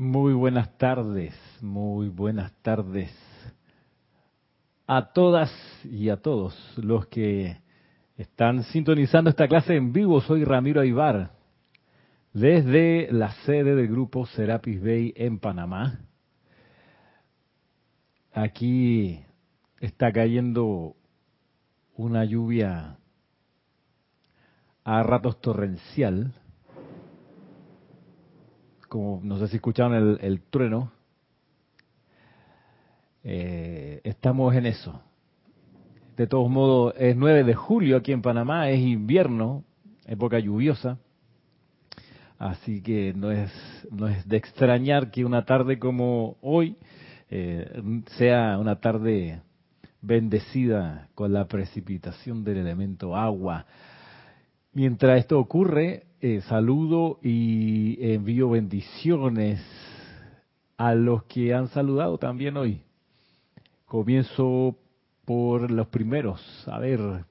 Muy buenas tardes, muy buenas tardes a todas y a todos los que están sintonizando esta clase en vivo. Soy Ramiro Aybar, desde la sede del grupo Serapis Bay en Panamá. Aquí está cayendo una lluvia a ratos torrencial como no sé si escucharon el, trueno, eh, estamos en eso. De todos modos, es 9 de julio aquí en Panamá, es invierno, época lluviosa, así que no es, no es de extrañar que una tarde como hoy eh, sea una tarde bendecida con la precipitación del elemento agua. Mientras esto ocurre, eh, saludo y envío bendiciones a los que han saludado también hoy. Comienzo por los primeros. A ver,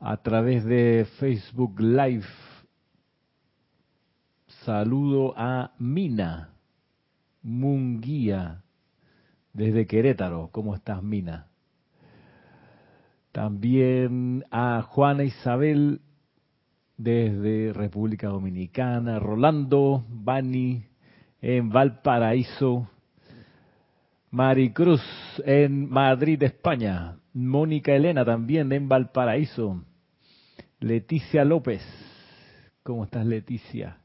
a través de Facebook Live. Saludo a Mina Munguía desde Querétaro. ¿Cómo estás, Mina? También a Juana Isabel desde República Dominicana, Rolando Bani en Valparaíso, Maricruz en Madrid, España, Mónica Elena también en Valparaíso, Leticia López, ¿cómo estás Leticia?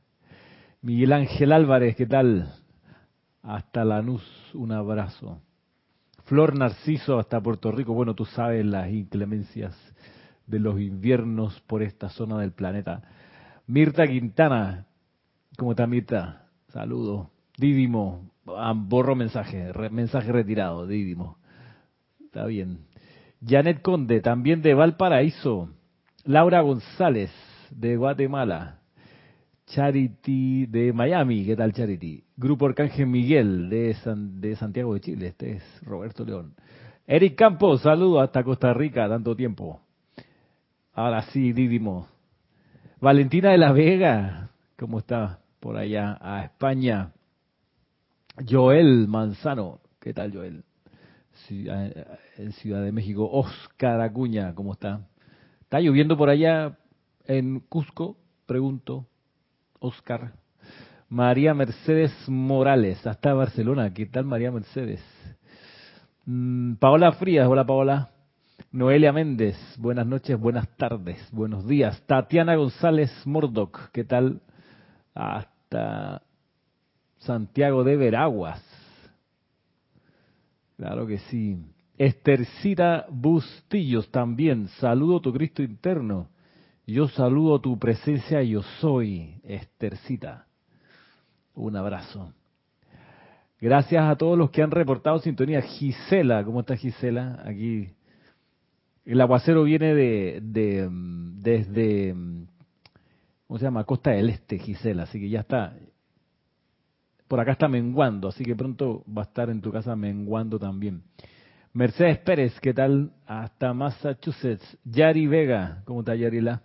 Miguel Ángel Álvarez, ¿qué tal? Hasta Lanús, un abrazo. Flor Narciso hasta Puerto Rico, bueno, tú sabes las inclemencias de los inviernos por esta zona del planeta. Mirta Quintana, ¿cómo está Mirta? Saludos. Didimo, ah, borro mensaje, mensaje retirado, Didimo. Está bien. Janet Conde, también de Valparaíso. Laura González, de Guatemala. Charity de Miami, ¿qué tal Charity? Grupo Arcángel Miguel de, de Santiago de Chile, este es Roberto León. Eric Campos, saludos hasta Costa Rica, tanto tiempo. Ahora sí, Didimo. Valentina de la Vega, ¿cómo está por allá? A España. Joel Manzano, ¿qué tal Joel? En Ciudad de México. Oscar Acuña, ¿cómo está? ¿Está lloviendo por allá en Cusco? Pregunto. Oscar. María Mercedes Morales, hasta Barcelona. ¿Qué tal María Mercedes? Mm, Paola Frías, hola Paola. Noelia Méndez, buenas noches, buenas tardes, buenos días. Tatiana González Mordoc, ¿qué tal? Hasta Santiago de Veraguas. Claro que sí. Estercita Bustillos también, saludo tu Cristo interno. Yo saludo tu presencia, yo soy Estercita. Un abrazo. Gracias a todos los que han reportado sintonía. Gisela, ¿cómo está Gisela? Aquí el aguacero viene de, de desde, ¿cómo se llama? Costa del Este, Gisela, así que ya está. Por acá está menguando, así que pronto va a estar en tu casa menguando también. Mercedes Pérez, ¿qué tal? Hasta Massachusetts. Yari Vega, ¿cómo está Yarila?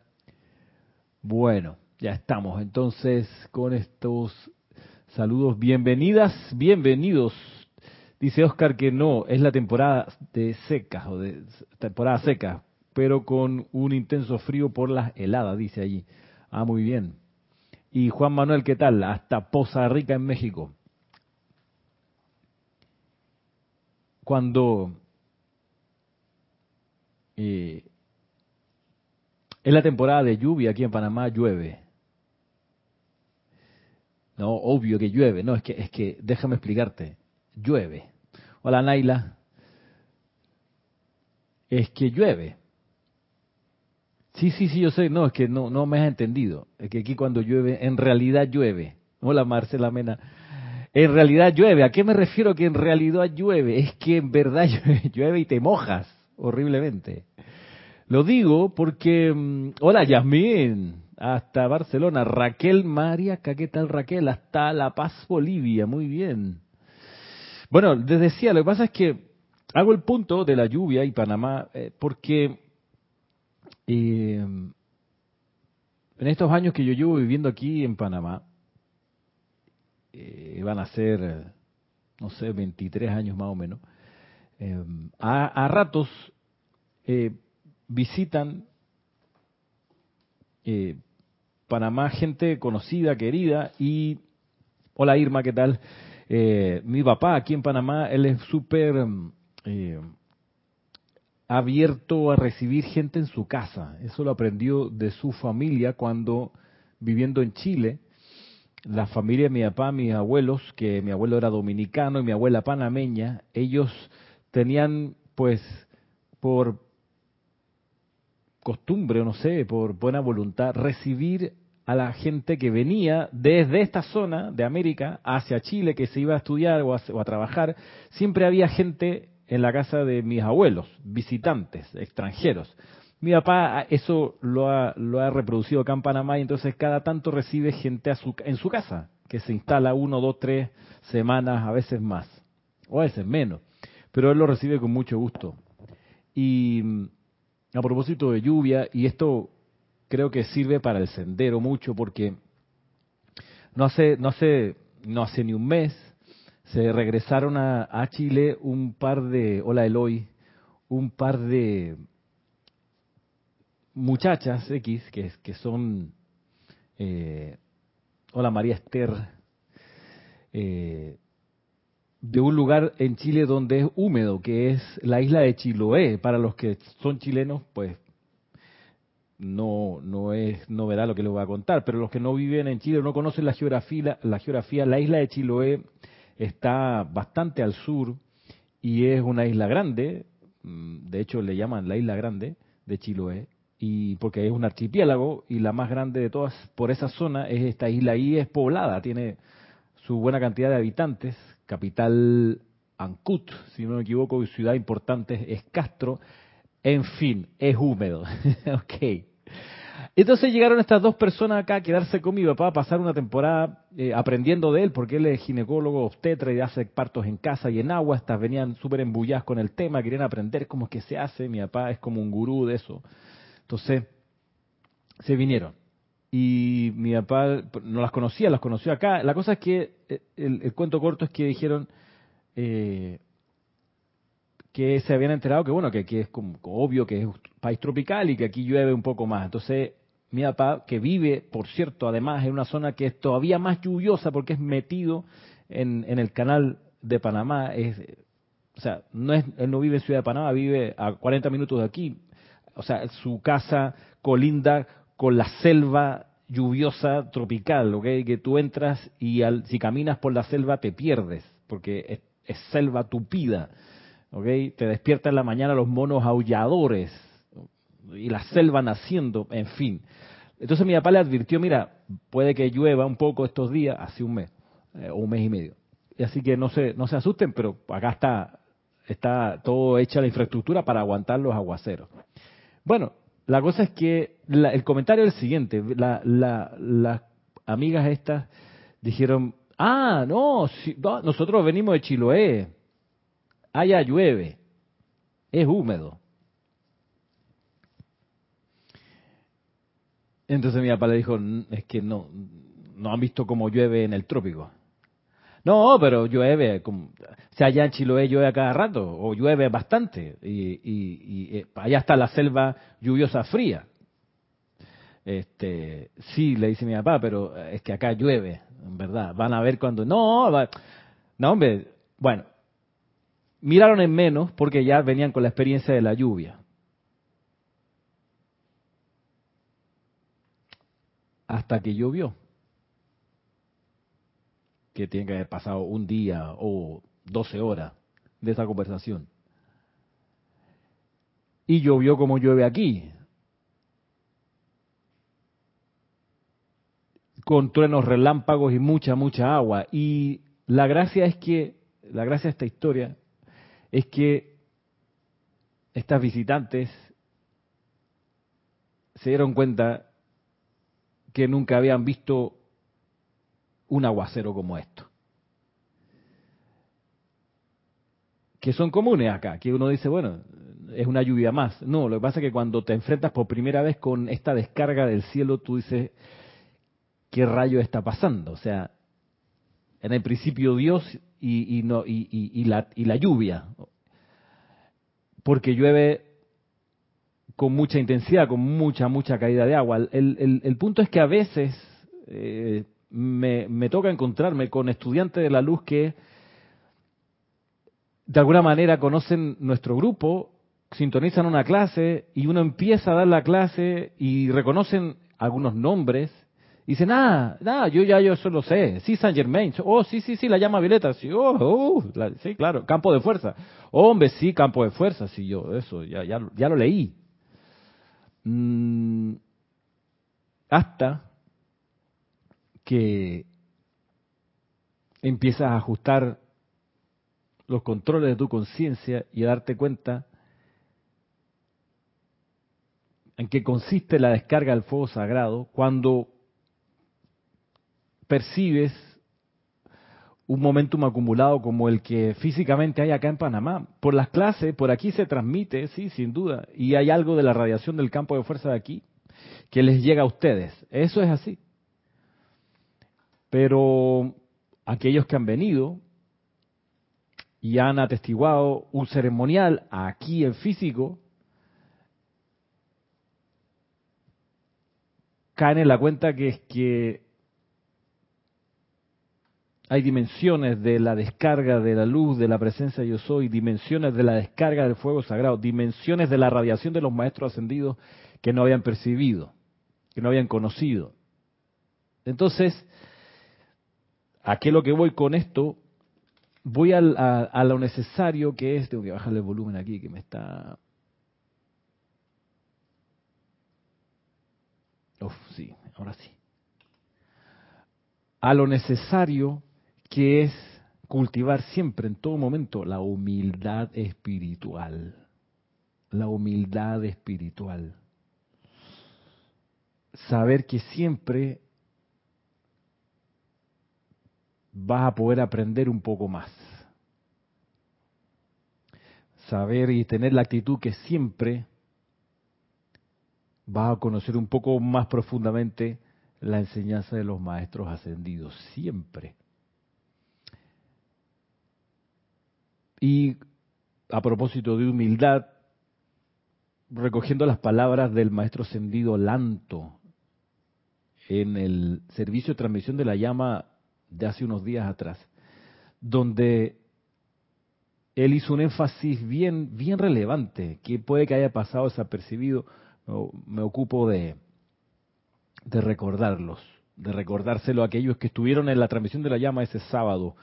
Bueno, ya estamos entonces con estos saludos. Bienvenidas, bienvenidos Dice Oscar que no, es la temporada de secas o de temporada seca, pero con un intenso frío por las heladas, dice allí. Ah, muy bien. Y Juan Manuel, ¿qué tal? Hasta Poza Rica en México. Cuando eh, es la temporada de lluvia aquí en Panamá, llueve. No, obvio que llueve. No, es que, es que déjame explicarte llueve. Hola Naila. Es que llueve. Sí, sí, sí, yo sé. No, es que no, no me has entendido. Es que aquí cuando llueve, en realidad llueve. Hola Marcela Mena. En realidad llueve. ¿A qué me refiero que en realidad llueve? Es que en verdad llueve y te mojas horriblemente. Lo digo porque... Mm, hola Yasmín. Hasta Barcelona. Raquel María, ¿qué tal Raquel? Hasta La Paz, Bolivia. Muy bien. Bueno, les decía, lo que pasa es que hago el punto de la lluvia y Panamá eh, porque eh, en estos años que yo llevo viviendo aquí en Panamá, eh, van a ser, no sé, 23 años más o menos, eh, a, ratos eh, visitan Panamá gente conocida, querida, y hola Irma, ¿qué tal? Mi papá aquí en Panamá, él es súper abierto a recibir gente en su casa. Eso lo aprendió de su familia cuando viviendo en Chile, la familia de mi papá, mis abuelos, que mi abuelo era dominicano y mi abuela panameña, ellos tenían pues por costumbre, no sé, por buena voluntad, recibir a la gente que venía desde esta zona de América hacia Chile, que se iba a estudiar o a, trabajar. Siempre había gente en la casa de mis abuelos, visitantes, extranjeros. Mi papá ah, eso lo ha, lo ha reproducido acá en Panamá y entonces cada tanto recibe gente en su casa, que se instala uno, dos, tres semanas, a veces más, o a veces menos, pero él lo recibe con mucho gusto. Y mm, a propósito de lluvia, y esto creo que sirve para el sendero mucho porque no hace, no hace, no hace ni un mes se regresaron a, Chile un par de, hola Eloy, un par de muchachas X que, que son, eh, hola María Esther, eh, de un lugar en Chile donde es húmedo, que es la isla de Chiloé. Para los que son chilenos, pues no, no es novedad lo que les voy a contar, pero los que no viven en Chile no conocen la geografía, la geografía, la isla de Chiloé está bastante al sur y es una isla grande, mm, de hecho le llaman la isla grande de Chiloé, y porque es un archipiélago y la más grande de todas por esa zona es esta isla y es poblada, tiene su buena cantidad de habitantes, capital Ancud, si no me equivoco, y ciudad importante es Castro, en fin, es húmedo. ok. Entonces llegaron estas dos personas acá a quedarse con mi papá, a pasar una temporada eh, aprendiendo de él, porque él es ginecólogo obstetra y hace partos en casa y en agua. Estas venían súper embulladas con el tema, querían aprender cómo es que se hace. Mi papá es como un gurú de eso. Entonces, se vinieron. Y mi papá no las conocía, las conoció acá. La cosa es que eh, el, cuento corto es que dijeron eh, que se habían enterado que, bueno, que aquí es como, obvio que es país tropical y que aquí llueve un poco más. Entonces, mi papá, que vive, por cierto, además en una zona que es todavía más lluviosa porque es metido en, el canal de Panamá, es, o sea, no es, él no vive en Ciudad de Panamá, vive a 40 minutos de aquí. O sea, su casa colinda con la selva lluviosa tropical, ¿ok? Que tú entras y al, si caminas por la selva te pierdes, porque es, selva tupida, ¿ok? Te despierta en la mañana los monos aulladores, y la selva naciendo, en fin. Entonces mi papá le advirtió, mira, puede que llueva un poco estos días, hace un mes, eh, o un mes y medio. Y así que no se, no se asusten, pero acá está, está todo hecha la infraestructura para aguantar los aguaceros. Bueno, la cosa es que el comentario es el siguiente, las amigas estas dijeron, ah, no, nosotros venimos de Chiloé, allá llueve, es húmedo. Entonces mi papá le dijo, es que no, no han visto cómo llueve en el trópico. No, pero llueve, como, sea, allá en Chiloé llueve cada rato, o llueve bastante, y, eh, allá está la selva lluviosa fría. Este, sí, le dice mi papá, pero es que acá llueve, en verdad. Van a ver cuando, no, no, hombre, bueno, miraron en menos porque ya venían con la experiencia de la lluvia. hasta que llovió. Que tiene que haber pasado un día o 12 horas de esa conversación. Y llovió como llueve aquí. Con truenos, relámpagos y mucha, mucha agua. Y la gracia es que, la gracia de esta historia es que estas visitantes se dieron cuenta que nunca habían visto un aguacero como esto. Que son comunes acá, que uno dice, bueno, es una lluvia más. No, lo que pasa es que cuando te enfrentas por primera vez con esta descarga del cielo, tú dices, ¿qué rayo está pasando? O sea, en el principio Dios y, no, y, la, y la lluvia, porque llueve con mucha intensidad, con mucha, mucha caída de agua. El, el, punto es que a veces eh, me, me, toca encontrarme con estudiantes de la luz que de alguna manera conocen nuestro grupo, sintonizan una clase y uno empieza a dar la clase y reconocen algunos nombres y dicen, ah, nada, yo ya yo eso lo sé. Sí, Saint Germain. Oh, sí, sí, sí, la llama Violeta. Sí, oh, uh, sí, claro, campo de fuerza. hombre, sí, campo de fuerza. Sí, yo, eso, ya, ya, ya lo leí. Mm, hasta que empiezas a ajustar los controles de tu conciencia y a darte cuenta en qué consiste la descarga del fuego sagrado cuando percibes un momentum acumulado como el que físicamente hay acá en Panamá. Por las clases, por aquí se transmite, sí, sin duda, y hay algo de la radiación del campo de fuerza de aquí que les llega a ustedes. Eso es así. Pero aquellos que han venido y han atestiguado un ceremonial aquí en físico, caen en la cuenta que es que hay dimensiones de la descarga de la luz, de la presencia yo soy, dimensiones de la descarga del fuego sagrado, dimensiones de la radiación de los maestros ascendidos que no habían percibido, que no habían conocido. Entonces, ¿a qué es lo que voy con esto? Voy a, a lo necesario que es, tengo que bajarle el volumen aquí que me está... Uf, sí, ahora sí. A lo necesario que es cultivar siempre, en todo momento, la humildad espiritual. La humildad espiritual. Saber que siempre vas a poder aprender un poco más. Saber y tener la actitud que siempre vas a conocer un poco más profundamente la enseñanza de los maestros ascendidos, siempre. Y a propósito de humildad, recogiendo las palabras del maestro ascendido Lanto en el servicio de transmisión de la llama de hace unos días atrás, donde él hizo un énfasis bien, bien relevante, que puede que haya pasado desapercibido, me ocupo de, de recordarlos, de recordárselo a aquellos que estuvieron en la transmisión de la llama ese sábado,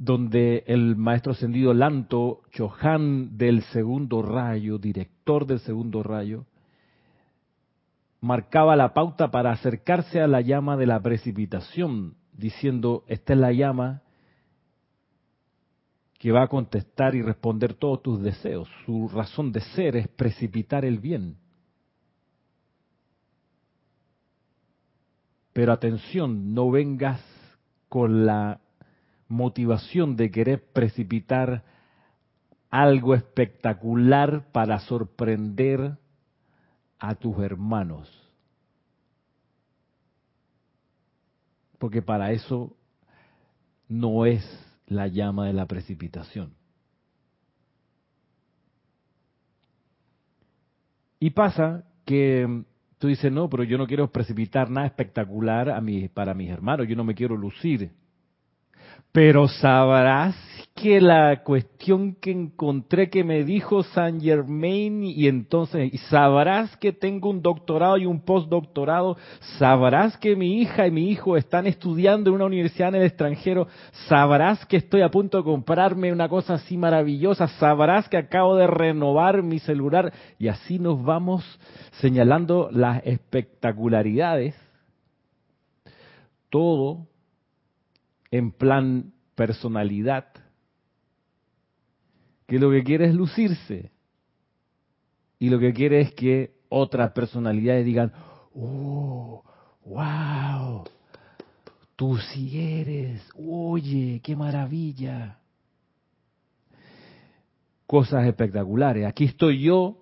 donde el maestro ascendido Lanto Chohan del segundo rayo, director del segundo rayo, marcaba la pauta para acercarse a la llama de la precipitación, diciendo, esta es la llama que va a contestar y responder todos tus deseos. Su razón de ser es precipitar el bien. Pero atención, no vengas con la motivación de querer precipitar algo espectacular para sorprender a tus hermanos. Porque para eso no es la llama de la precipitación. Y pasa que tú dices, no, pero yo no quiero precipitar nada espectacular a mi, para mis hermanos, yo no me quiero lucir. Pero sabrás que la cuestión que encontré que me dijo Saint Germain y entonces, sabrás que tengo un doctorado y un postdoctorado, sabrás que mi hija y mi hijo están estudiando en una universidad en el extranjero, sabrás que estoy a punto de comprarme una cosa así maravillosa, sabrás que acabo de renovar mi celular y así nos vamos señalando las espectacularidades. Todo en plan personalidad, que lo que quiere es lucirse y lo que quiere es que otras personalidades digan, oh, wow, tú sí eres, oye, qué maravilla. Cosas espectaculares. Aquí estoy yo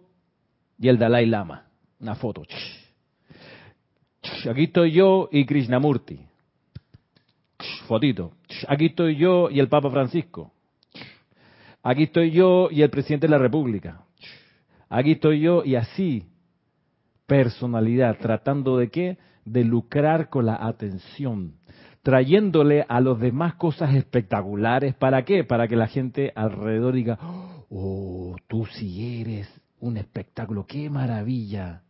y el Dalai Lama. Una foto. Aquí estoy yo y Krishnamurti. Fotito. Aquí estoy yo y el Papa Francisco. Aquí estoy yo y el presidente de la República. Aquí estoy yo y así. Personalidad, tratando de qué? De lucrar con la atención, trayéndole a los demás cosas espectaculares. ¿Para qué? Para que la gente alrededor diga, oh, tú sí eres un espectáculo, qué maravilla.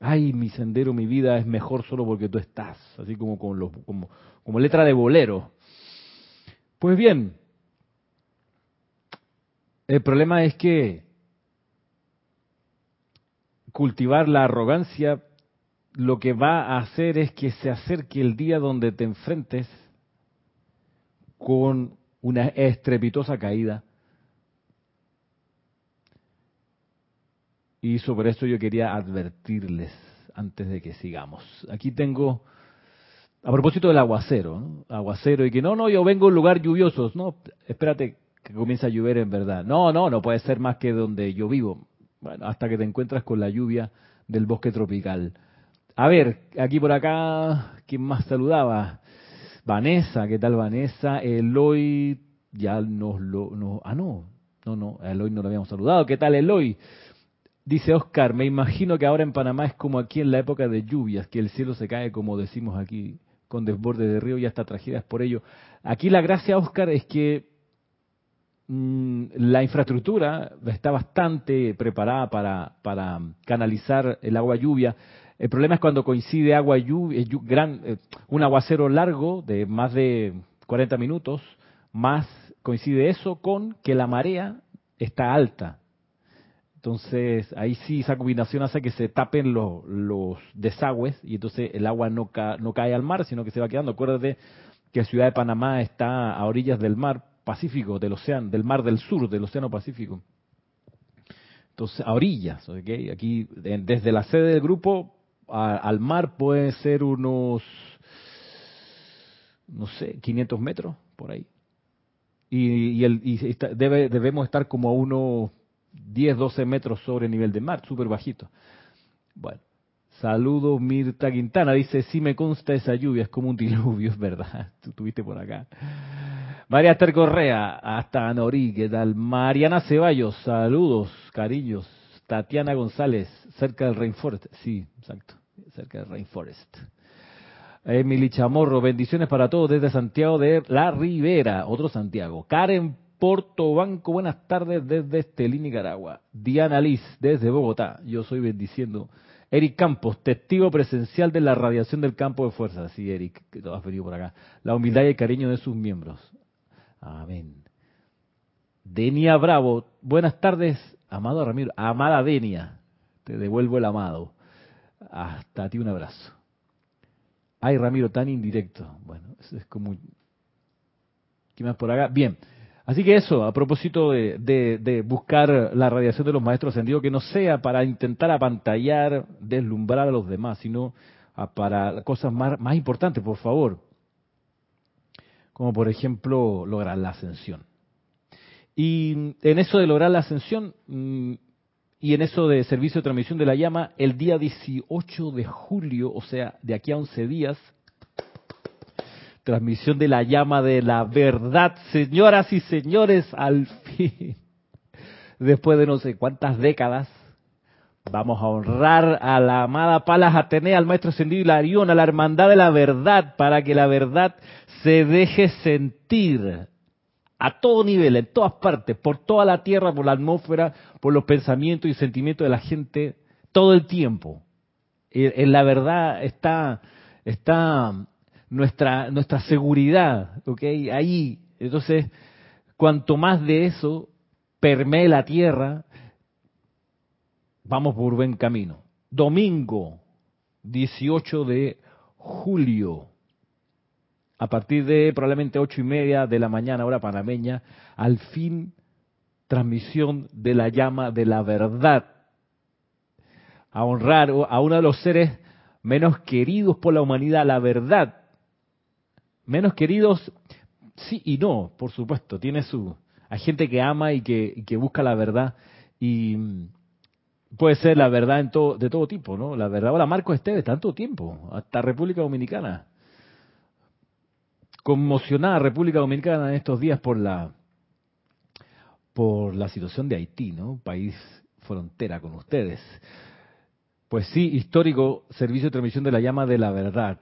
Ay, mi sendero, mi vida es mejor solo porque tú estás, así como con los, como, como letra de bolero. Pues bien, el problema es que cultivar la arrogancia lo que va a hacer es que se acerque el día donde te enfrentes con una estrepitosa caída. Y sobre esto yo quería advertirles antes de que sigamos. Aquí tengo, a propósito del aguacero, aguacero y que no, no, yo vengo a un lugar lluvioso, no, espérate que comienza a llover en verdad. No, no, no puede ser más que donde yo vivo. Bueno, hasta que te encuentras con la lluvia del bosque tropical. A ver, aquí por acá, ¿quién más saludaba? Vanessa, ¿qué tal Vanessa? Eloy, ya nos lo... No, ah, no, no, no, Eloy no lo habíamos saludado. ¿Qué tal Eloy? Dice Oscar, me imagino que ahora en Panamá es como aquí en la época de lluvias, que el cielo se cae, como decimos aquí, con desborde de río y hasta tragedias por ello. Aquí la gracia, Oscar, es que Mm, la infraestructura está bastante preparada para, canalizar el agua lluvia. El problema es cuando coincide agua lluvia, gran, eh, un aguacero largo de más de 40 minutos, más coincide eso con que la marea está alta. Entonces, ahí sí esa combinación hace que se tapen los, los desagües y entonces el agua no, no cae al mar, sino que se va quedando. Acuérdate que Ciudad de Panamá está a orillas del mar, Pacífico, del océano, del mar del sur, del océano Pacífico. Entonces, a orillas, ¿ok? Aquí, desde la sede del grupo al mar puede ser unos, no sé, 500 metros, por ahí. Y, el, debe, debemos estar como a unos 10, 12 metros sobre el nivel de mar, súper bajito. Bueno, saludos Mirta Quintana, dice, sí me consta esa lluvia, es como un diluvio, es verdad, tú estuviste por acá. María Esther Correa, hasta Norí, ¿qué tal? Mariana Ceballos, saludos, cariños. Tatiana González, cerca del Rainforest. Sí, exacto, cerca del Rainforest. Emily Chamorro, bendiciones para todos desde Santiago de la Ribera, otro Santiago. Karen Porto Banco, buenas tardes desde Estelín, Nicaragua. Diana Liz, desde Bogotá, yo soy bendiciendo. Eric Campos, testigo presencial de la radiación del campo de fuerza. Sí, Eric, que has venido por acá. La humildad y el cariño de sus miembros. Amén. Denia Bravo, buenas tardes, amado Ramiro, amada Denia, te devuelvo el amado. Hasta ti un abrazo. Ay, Ramiro, tan indirecto. Bueno, eso es como... ¿Qué más por acá? Bien. Así que eso, a propósito de, buscar la radiación de los maestros ascendidos, que no sea para intentar apantallar, deslumbrar a los demás, sino para cosas más, más importantes, por favor como por ejemplo lograr la ascensión. Y en eso de lograr la ascensión mm, y en eso de servicio de transmisión de la llama, el día 18 de julio, o sea, de aquí a 11 días, transmisión de la llama de la verdad, señoras y señores, al fin, después de no sé cuántas décadas, Vamos a honrar a la amada Palas Atenea, al maestro ascendido Hilarión, a la hermandad de la verdad, para que la verdad se deje sentir a todo nivel, en todas partes, por toda la tierra, por la atmósfera, por los pensamientos y sentimientos de la gente, todo el tiempo. En la verdad está, está nuestra, nuestra seguridad, ¿ok? Ahí, entonces, cuanto más de eso permee la tierra, vamos por buen camino. Domingo, 18 de julio, a partir de probablemente ocho y media de la mañana, hora panameña, al fin transmisión de la llama de la verdad. A honrar a uno de los seres menos queridos por la humanidad, la verdad. Menos queridos, sí y no, por supuesto. Tiene su. Hay gente que ama y que, y que busca la verdad. Y puede ser la verdad en todo, de todo tipo, ¿no? La verdad, hola Marco Esteves, tanto tiempo, hasta República Dominicana. conmocionada República Dominicana en estos días por la por la situación de Haití, ¿no? País frontera con ustedes. Pues sí, histórico servicio de transmisión de la llama de la verdad.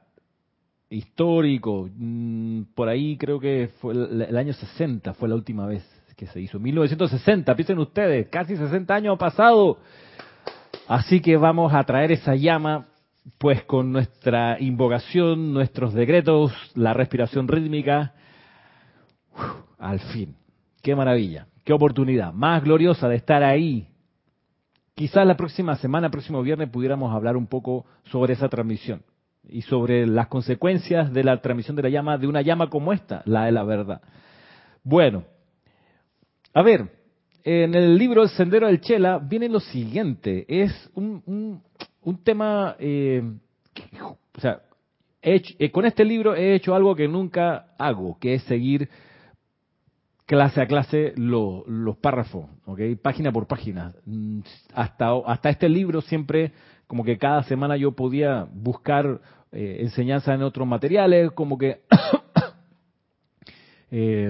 Histórico, mm, por ahí creo que fue el, año 60 fue la última vez que se hizo. 1960, piensen ustedes, casi 60 años pasado. Así que vamos a traer esa llama pues con nuestra invocación, nuestros decretos, la respiración rítmica, al fin. Qué maravilla, qué oportunidad más gloriosa de estar ahí. Quizás la próxima semana, próximo viernes, pudiéramos hablar un poco sobre esa transmisión y sobre las consecuencias de la transmisión de la llama, de una llama como esta, la de la verdad. Bueno, a ver, en el libro El Sendero del Chela viene lo siguiente, es un, un tema, eh, o sea, eh, con este libro he hecho algo que nunca hago, que es seguir clase a clase los párrafos, ¿ok? Página por página. Mm, hasta, hasta este libro siempre, como que cada semana yo podía buscar eh, enseñanza en otros materiales, como que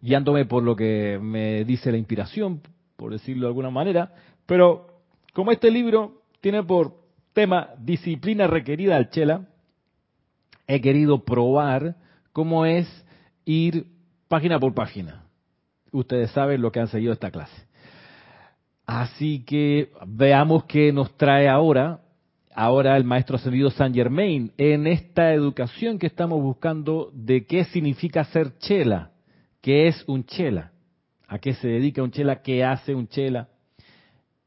guiándome por lo que me dice la inspiración, por decirlo de alguna manera, pero como este libro tiene por tema disciplina requerida al chela, he querido probar cómo es ir página por página. Ustedes saben lo que han seguido esta clase. Así que veamos qué nos trae ahora, ahora el maestro ascendido Saint Germain, en esta educación que estamos buscando de qué significa ser chela, qué es un chela, a qué se dedica un chela, qué hace un chela,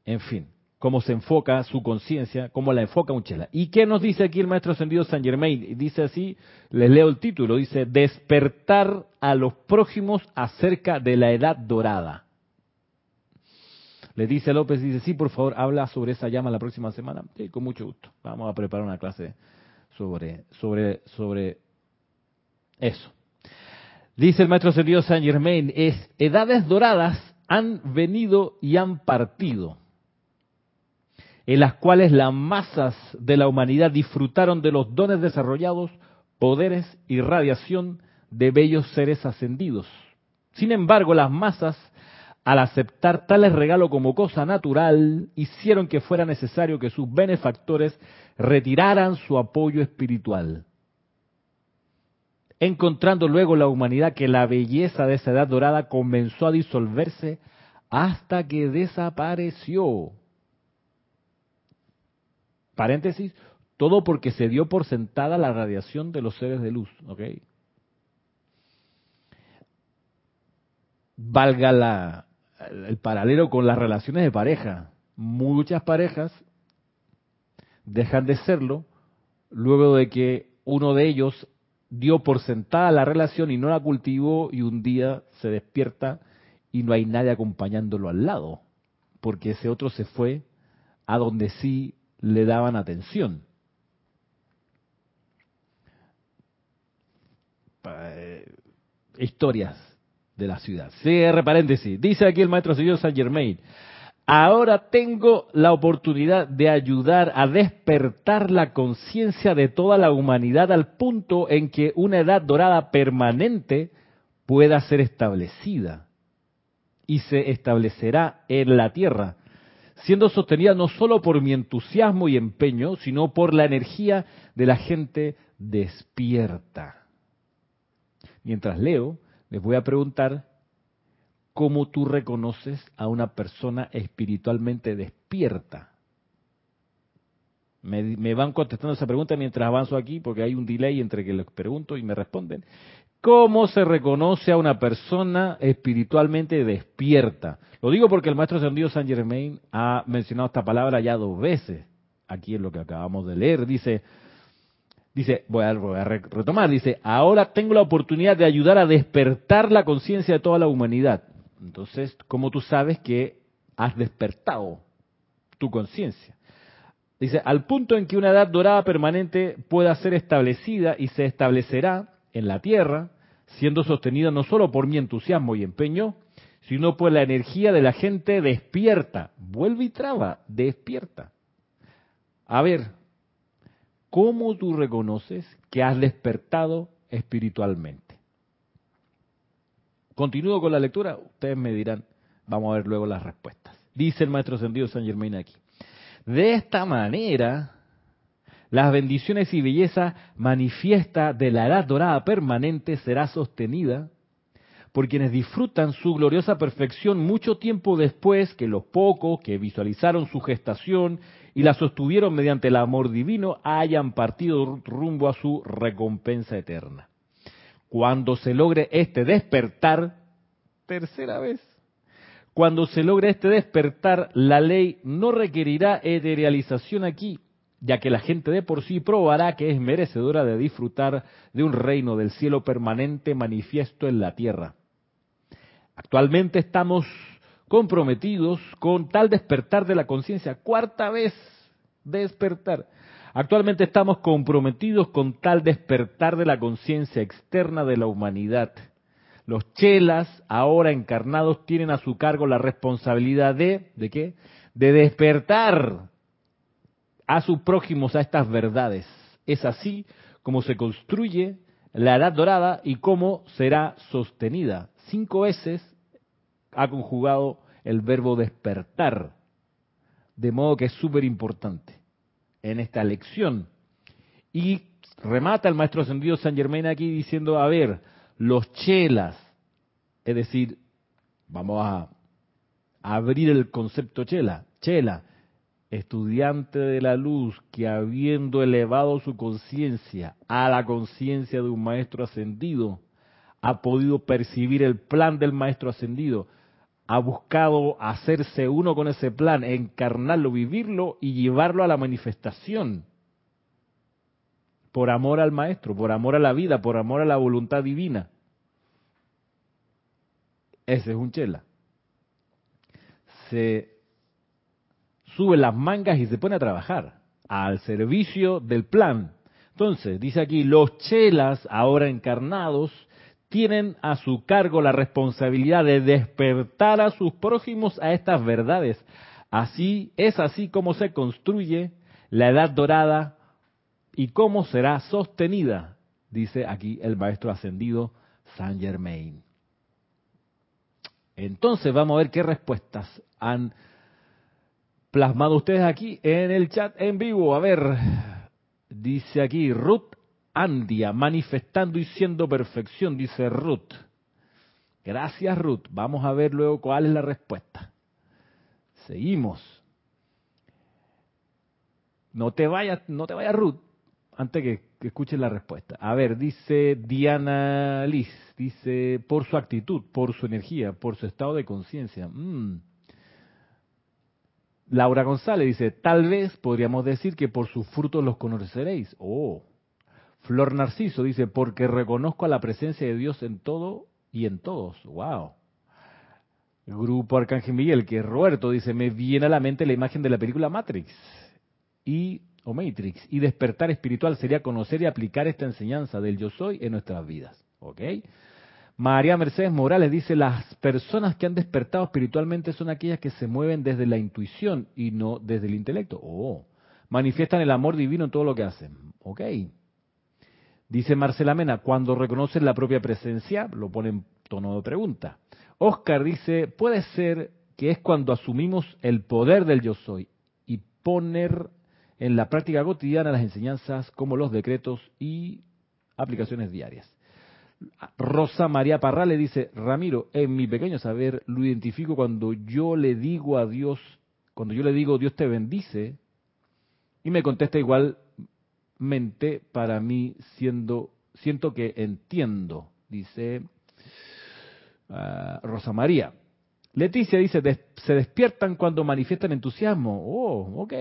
en fin cómo se enfoca su conciencia, cómo la enfoca un chela. ¿Y qué nos dice aquí el maestro ascendido San Germain? Dice así, les leo el título, dice, despertar a los prójimos acerca de la edad dorada. Le dice López, dice, sí, por favor, habla sobre esa llama la próxima semana. Sí, con mucho gusto. Vamos a preparar una clase sobre, sobre, sobre eso. Dice el maestro ascendido San Germain, es, edades doradas han venido y han partido en las cuales las masas de la humanidad disfrutaron de los dones desarrollados, poderes y radiación de bellos seres ascendidos. Sin embargo, las masas, al aceptar tales regalos como cosa natural, hicieron que fuera necesario que sus benefactores retiraran su apoyo espiritual. Encontrando luego la humanidad que la belleza de esa edad dorada comenzó a disolverse hasta que desapareció paréntesis, todo porque se dio por sentada la radiación de los seres de luz, ¿ok? Valga la, el paralelo con las relaciones de pareja. Muchas parejas dejan de serlo luego de que uno de ellos dio por sentada la relación y no la cultivó y un día se despierta y no hay nadie acompañándolo al lado, porque ese otro se fue a donde sí le daban atención. Eh, historias de la ciudad. Cierre paréntesis. Dice aquí el maestro señor Saint Germain. Ahora tengo la oportunidad de ayudar a despertar la conciencia de toda la humanidad al punto en que una edad dorada permanente pueda ser establecida y se establecerá en la tierra siendo sostenida no solo por mi entusiasmo y empeño, sino por la energía de la gente despierta. Mientras leo, les voy a preguntar cómo tú reconoces a una persona espiritualmente despierta. Me, van contestando esa pregunta mientras avanzo aquí, porque hay un delay entre que les pregunto y me responden. ¿Cómo se reconoce a una persona espiritualmente despierta? Lo digo porque el maestro ascendido San Germain ha mencionado esta palabra ya dos veces. Aquí es lo que acabamos de leer. Dice, dice, voy a, retomar, dice, ahora tengo la oportunidad de ayudar a despertar la conciencia de toda la humanidad. Entonces, ¿cómo tú sabes que has despertado tu conciencia? Dice, al punto en que una edad dorada permanente pueda ser establecida y se establecerá en la tierra, siendo sostenida no solo por mi entusiasmo y empeño, sino por la energía de la gente despierta. Vuelve y traba, despierta. A ver, ¿cómo tú reconoces que has despertado espiritualmente? Continúo con la lectura, ustedes me dirán, vamos a ver luego las respuestas. Dice el maestro ascendido San Germain aquí. De esta manera, las bendiciones y belleza manifiesta de la edad dorada permanente será sostenida por quienes disfrutan su gloriosa perfección mucho tiempo después que los pocos que visualizaron su gestación y la sostuvieron mediante el amor divino hayan partido rumbo a su recompensa eterna. Cuando se logre este despertar, tercera vez, cuando se logre este despertar, la ley no requerirá eterialización aquí, ya que la gente de por sí probará que es merecedora de disfrutar de un reino del cielo permanente manifiesto en la tierra. Actualmente estamos comprometidos con tal despertar de la conciencia. Cuarta vez despertar. Actualmente estamos comprometidos con tal despertar de la conciencia externa de la humanidad. Los chelas, ahora encarnados, tienen a su cargo la responsabilidad de, ¿de qué? De despertar a sus prójimos a estas verdades. Es así como se construye la edad dorada y cómo será sostenida cinco veces ha conjugado el verbo despertar. De modo que es súper importante en esta lección. Y remata el maestro ascendido San Germain aquí diciendo, a ver, los chelas, es decir, vamos a abrir el concepto chela, chela, estudiante de la luz que habiendo elevado su conciencia a la conciencia de un maestro ascendido, ha podido percibir el plan del maestro ascendido, ha buscado hacerse uno con ese plan, encarnarlo, vivirlo y llevarlo a la manifestación. Por amor al maestro, por amor a la vida, por amor a la voluntad divina. Ese es un chela. Se sube las mangas y se pone a trabajar al servicio del plan. Entonces, dice aquí, los chelas ahora encarnados tienen a su cargo la responsabilidad de despertar a sus prójimos a estas verdades. Así es así como se construye la edad dorada y cómo será sostenida, dice aquí el maestro ascendido Saint Germain. Entonces vamos a ver qué respuestas han plasmado ustedes aquí en el chat en vivo. A ver, dice aquí Ruth Andia, manifestando y siendo perfección, dice Ruth. Gracias Ruth. Vamos a ver luego cuál es la respuesta. Seguimos. No te vayas, no te vayas Ruth, antes que, que escuchen la respuesta. A ver, dice Diana Liz, dice por su actitud, por su energía, por su estado de conciencia. Mm. Laura González dice, tal vez podríamos decir que por sus frutos los conoceréis. Oh, Flor Narciso dice, porque reconozco a la presencia de Dios en todo y en todos. ¡Wow! Grupo Arcángel Miguel, que Roberto dice, me viene a la mente la imagen de la película Matrix y o Matrix. Y despertar espiritual sería conocer y aplicar esta enseñanza del yo soy en nuestras vidas. ¿Ok? María Mercedes Morales dice, las personas que han despertado espiritualmente son aquellas que se mueven desde la intuición y no desde el intelecto. Oh, manifiestan el amor divino en todo lo que hacen. Ok. Dice Marcela Mena, cuando reconocen la propia presencia, lo pone en tono de pregunta. Oscar dice, puede ser que es cuando asumimos el poder del yo soy y poner en la práctica cotidiana las enseñanzas como los decretos y aplicaciones diarias. Rosa María Parra le dice, Ramiro, en mi pequeño saber lo identifico cuando yo le digo a Dios, cuando yo le digo Dios te bendice, y me contesta igual para mí siendo siento que entiendo, dice ah, Rosa María. Leticia dice, se despiertan cuando manifiestan entusiasmo. Oh, ok.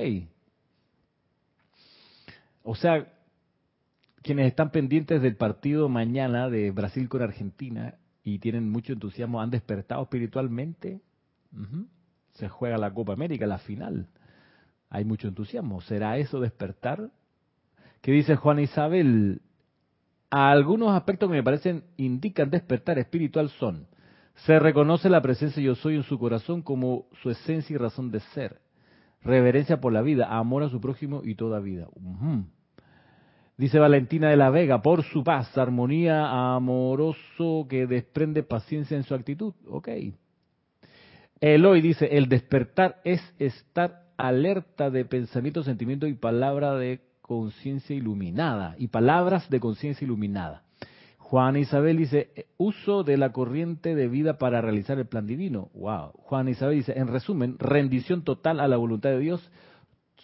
O sea, quienes están pendientes del partido mañana de Brasil con Argentina y tienen mucho entusiasmo, han despertado espiritualmente. Se juega la Copa América, la final. Hay mucho entusiasmo. ¿Será eso despertar? Que dice Juana Isabel, algunos aspectos que me parecen indican despertar espiritual son, se reconoce la presencia yo soy en su corazón como su esencia y razón de ser, reverencia por la vida, amor a su prójimo y toda vida. Dice Valentina de la Vega, por su paz, armonía, amoroso que desprende paciencia en su actitud. Ok. Eloy dice, el despertar es estar alerta de pensamiento, sentimiento y palabra de conciencia iluminada. Y palabras de conciencia iluminada. Juan Isabel dice, uso de la corriente de vida para realizar el plan divino. Wow. Juan Isabel dice, en resumen, rendición total a la voluntad de Dios.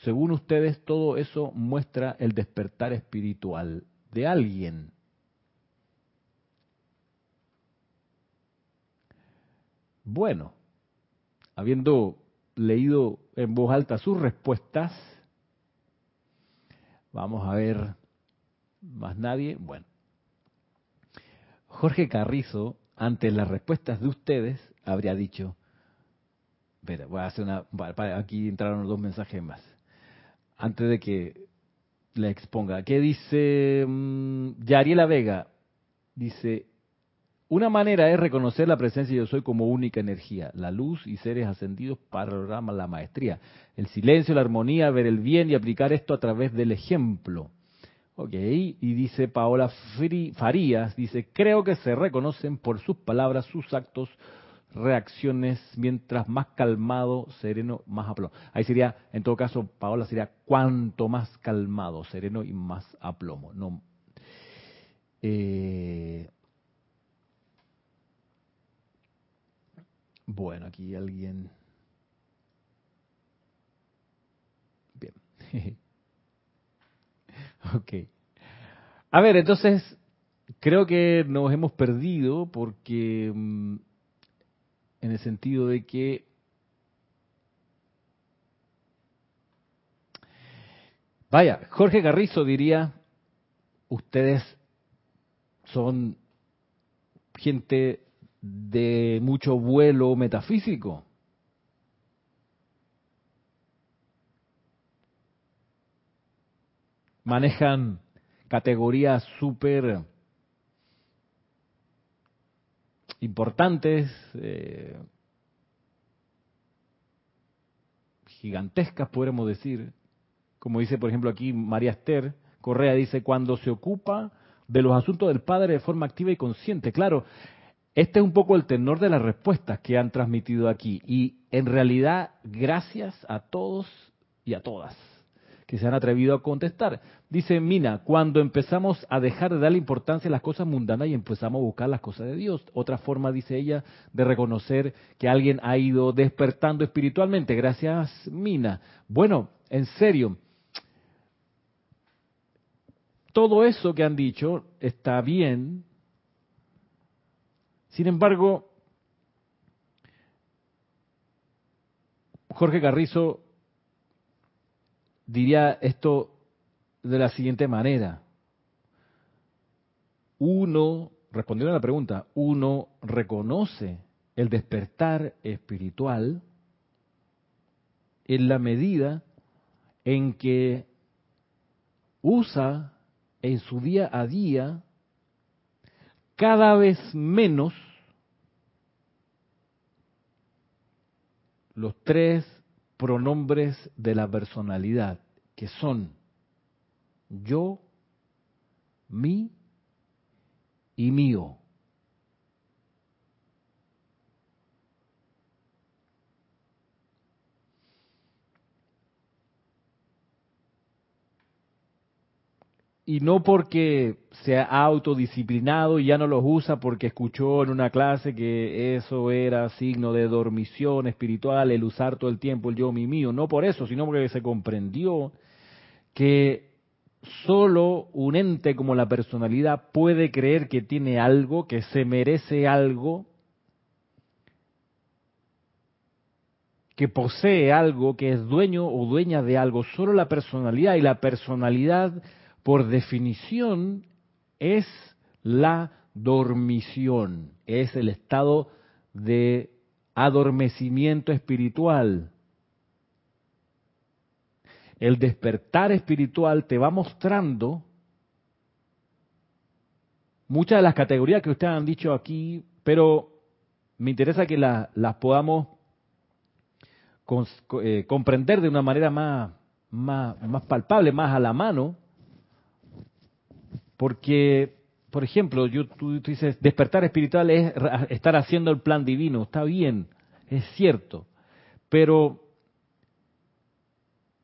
Según ustedes, todo eso muestra el despertar espiritual de alguien. Bueno, habiendo leído en voz alta sus respuestas, vamos a ver más nadie. Bueno, Jorge Carrizo, ante las respuestas de ustedes, habría dicho, espera, voy a hacer una, aquí entraron dos mensajes más, antes de que le exponga. ¿Qué dice mm, Yariela Vega? Dice, una manera es reconocer la presencia de yo soy como única energía, la luz y seres ascendidos para la maestría, el silencio, la armonía, ver el bien y aplicar esto a través del ejemplo. Ok, y dice Paola Farías, dice, creo que se reconocen por sus palabras, sus actos, reacciones, mientras más calmado, sereno, más aplomo. Ahí sería, en todo caso, Paola sería cuanto más calmado, sereno y más aplomo. No, eh, bueno, aquí alguien... Bien. Ok. A ver, entonces, creo que nos hemos perdido porque, mm, en el sentido de que Vaya, Jorge Carrizo diría, ustedes son gente de mucho vuelo metafísico. manejan categorías súper importantes, eh, gigantescas, podríamos decir. Como dice, por ejemplo, aquí María Esther Correa, dice, cuando se ocupa de los asuntos del Padre de forma activa y consciente. Claro, este es un poco el tenor de las respuestas que han transmitido aquí. Y en realidad, gracias a todos y a todas que se han atrevido a contestar. Dice Mina, cuando empezamos a dejar de darle importancia a las cosas mundanas y empezamos a buscar las cosas de Dios. Otra forma, dice ella, de reconocer que alguien ha ido despertando espiritualmente. Gracias, Mina. Bueno, en serio, todo eso que han dicho está bien. Sin embargo, Jorge Carrizo diría esto de la siguiente manera. Uno, respondiendo a la pregunta, uno reconoce el despertar espiritual en la medida en que usa en su día a día cada vez menos los tres pronombres de la personalidad, que son yo, mí y mío. Y no porque se ha autodisciplinado y ya no los usa porque escuchó en una clase que eso era signo de dormición espiritual, el usar todo el tiempo el yo mi mío, no por eso, sino porque se comprendió que solo un ente como la personalidad puede creer que tiene algo, que se merece algo, que posee algo, que es dueño o dueña de algo, solo la personalidad y la personalidad por definición, es la dormición, es el estado de adormecimiento espiritual. El despertar espiritual te va mostrando muchas de las categorías que ustedes han dicho aquí, pero me interesa que las podamos eh, comprender de una manera más palpable, más a la mano, Porque, por ejemplo, tú, tú dices, despertar espiritual es estar haciendo el plan divino. Está bien, es cierto. Pero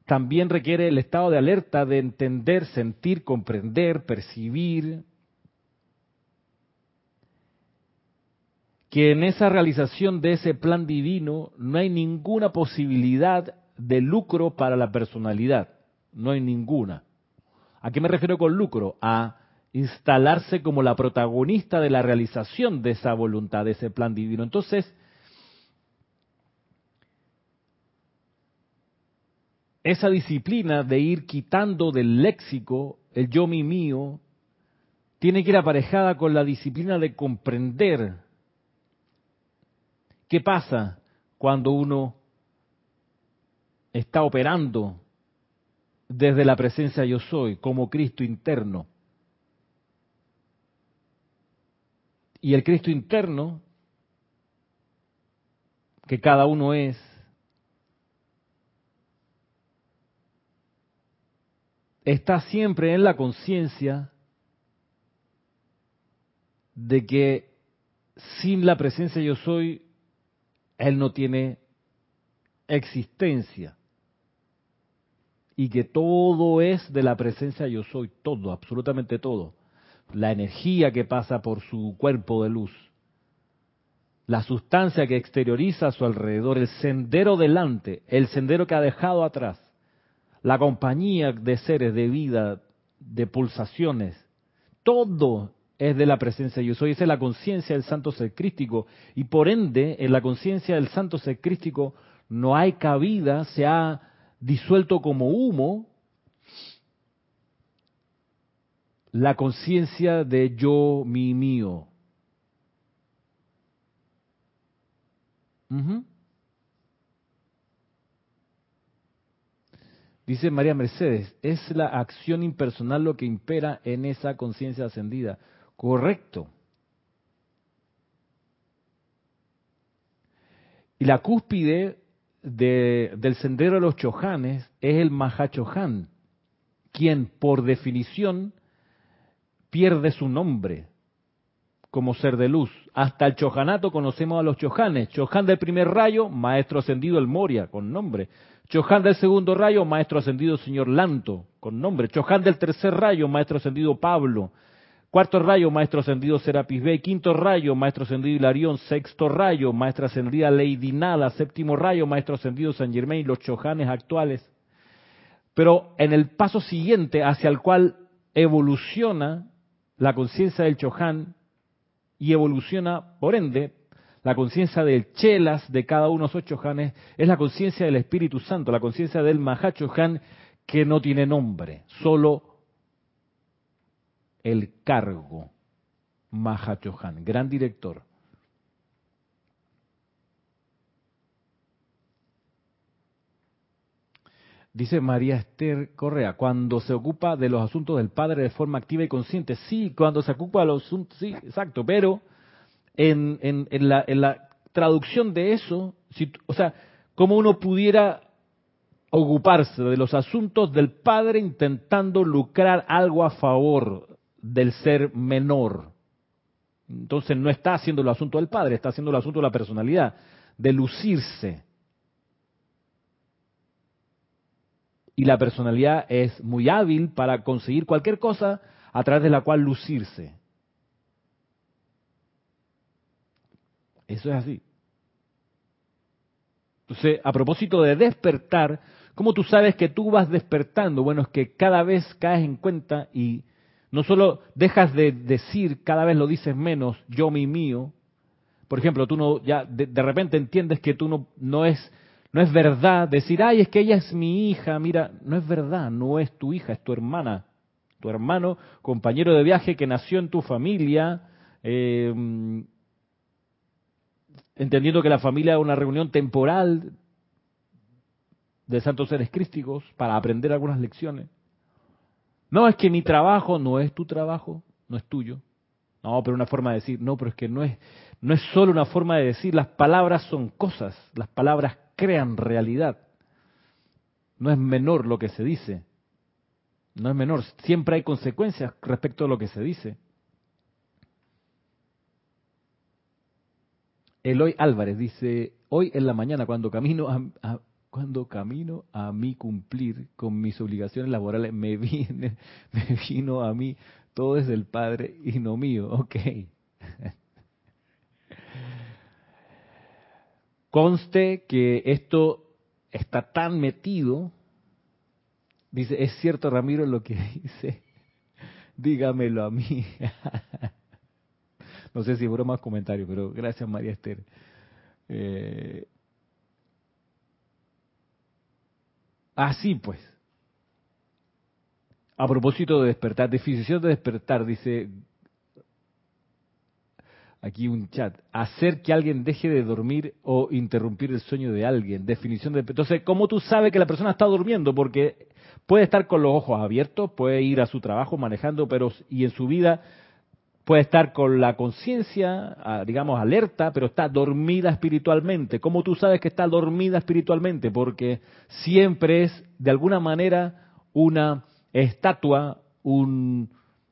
también requiere el estado de alerta de entender, sentir, comprender, percibir, que en esa realización de ese plan divino no hay ninguna posibilidad de lucro para la personalidad, no hay ninguna. ¿A qué me refiero con lucro? A instalarse como la protagonista de la realización de esa voluntad, de ese plan divino. Entonces, esa disciplina de ir quitando del léxico el yo mi mío tiene que ir aparejada con la disciplina de comprender qué pasa cuando uno está operando desde la presencia yo soy como Cristo interno. Y el Cristo interno, que cada uno es, está siempre en la conciencia de que sin la presencia yo soy, Él no tiene existencia. Y que todo es de la presencia yo soy, todo, absolutamente todo. La energía que pasa por su cuerpo de luz, la sustancia que exterioriza a su alrededor, el sendero delante, el sendero que ha dejado atrás, la compañía de seres, de vida, de pulsaciones, todo es de la presencia yo soy, esa es la conciencia del santo ser crístico, y por ende, en la conciencia del santo ser crístico no hay cabida, se ha disuelto como humo la conciencia de yo, mi, mío. Dice María Mercedes, es la acción impersonal lo que impera en esa conciencia ascendida. Correcto. Y la cúspide del sendero de los chojanes es el Mahachohan, quien por definición pierde su nombre como ser de luz. Hasta el chojanato conocemos a los chojanes. Chohan del primer rayo, maestro ascendido el Moria, con nombre. Chohan del segundo rayo, maestro ascendido señor Lanto, con nombre. Chohan del tercer rayo, maestro ascendido Pablo. Cuarto rayo, maestro ascendido Serapis Bey. Quinto rayo, maestro ascendido Hilarión. Sexto rayo, maestra ascendida Lady Nada. Séptimo rayo, maestro ascendido San Germain. Los chojanes actuales. Pero en el paso siguiente hacia el cual evoluciona la conciencia del chohan y evoluciona, por ende, la conciencia del chelas de cada uno de esos chohanes es la conciencia del Espíritu Santo, la conciencia del Mahachohan que no tiene nombre, solo el cargo. Mahachohan, gran director. Dice María Esther Correa, cuando se ocupa de los asuntos del Padre de forma activa y consciente. Sí, cuando se ocupa de los asuntos, sí, exacto, pero en, la, traducción de eso, o sea, cómo uno pudiera ocuparse de los asuntos del Padre intentando lucrar algo a favor del ser menor. Entonces no está haciendo el asunto del Padre, está haciendo el asunto de la personalidad, de lucirse. Y la personalidad es muy hábil para conseguir cualquier cosa a través de la cual lucirse. Eso es así. Entonces, a propósito de despertar, ¿cómo tú sabes que tú vas despertando? Bueno, es que cada vez caes en cuenta y no solo dejas de decir, cada vez lo dices menos, yo mi mío. Por ejemplo, tú no ya de, repente entiendes que tú no no es no es verdad decir, "Ay, es que ella es mi hija." Mira, no es verdad, no es tu hija, es tu hermana, tu hermano, compañero de viaje que nació en tu familia, eh, entendiendo que la familia es una reunión temporal de santos seres crísticos para aprender algunas lecciones. No, es que mi trabajo no es tu trabajo, no es tuyo. No, pero una forma de decir, no, pero es que no es, no es solo una forma de decir, las palabras son cosas, las palabras crean realidad. No es menor lo que se dice. No es menor. Siempre hay consecuencias respecto a lo que se dice. Eloy Álvarez dice, hoy en la mañana cuando camino a, cuando camino a mí cumplir con mis obligaciones laborales, me, viene, me vino a mí todo es del Padre y no mío. Ok. Conste que esto está tan metido, dice, es cierto Ramiro lo que dice, dígamelo a mí. no sé si hubo más comentarios, pero gracias María Esther. Eh, así pues. A propósito de despertar, definición de despertar, dice aquí un chat, hacer que alguien deje de dormir o interrumpir el sueño de alguien, definición de... Entonces, ¿cómo tú sabes que la persona está durmiendo? Porque puede estar con los ojos abiertos, puede ir a su trabajo manejando, pero y en su vida puede estar con la conciencia, digamos, alerta, pero está dormida espiritualmente. ¿Cómo tú sabes que está dormida espiritualmente? Porque siempre es, de alguna manera, una estatua, un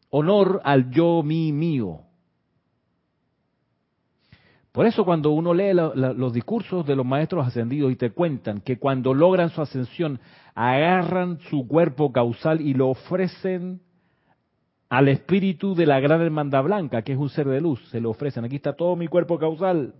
honor al yo, mi, mío. Por eso cuando uno lee los discursos de los maestros ascendidos y te cuentan que cuando logran su ascensión agarran su cuerpo causal y lo ofrecen al espíritu de la gran hermandad blanca, que es un ser de luz, se lo ofrecen, aquí está todo mi cuerpo causal,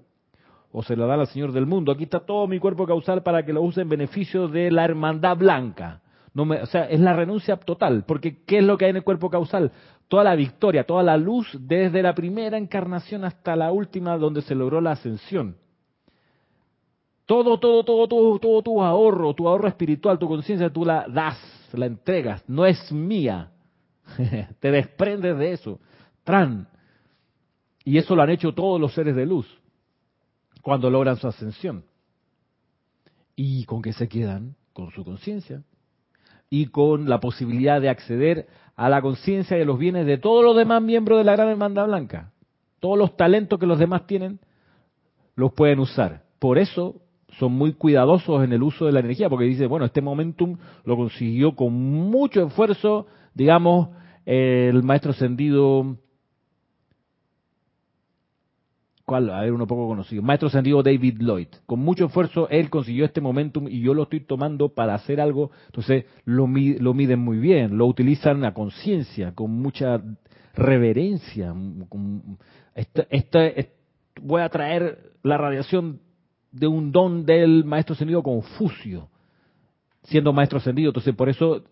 o se lo dan al Señor del mundo, aquí está todo mi cuerpo causal para que lo use en beneficio de la hermandad blanca. No o sea, es la renuncia total, porque ¿qué es lo que hay en el cuerpo causal? toda la victoria, toda la luz desde la primera encarnación hasta la última donde se logró la ascensión. Todo, todo, todo, todo, todo tu ahorro, tu ahorro espiritual, tu conciencia, tú la das, la entregas, no es mía. Te desprendes de eso. Tran. Y eso lo han hecho todos los seres de luz cuando logran su ascensión. ¿Y con qué se quedan? Con su conciencia y con la posibilidad de acceder a la conciencia y los bienes de todos los demás miembros de la Gran Hermandad Blanca. Todos los talentos que los demás tienen los pueden usar. Por eso son muy cuidadosos en el uso de la energía, porque dice, bueno, este momentum lo consiguió con mucho esfuerzo, digamos, el maestro ascendido a ver, uno poco conocido. Maestro ascendido David Lloyd. Con mucho esfuerzo él consiguió este momentum y yo lo estoy tomando para hacer algo. Entonces lo, lo miden muy bien, lo utilizan a conciencia, con mucha reverencia. voy a traer la radiación de un don del maestro ascendido Confucio, siendo maestro ascendido. Entonces por eso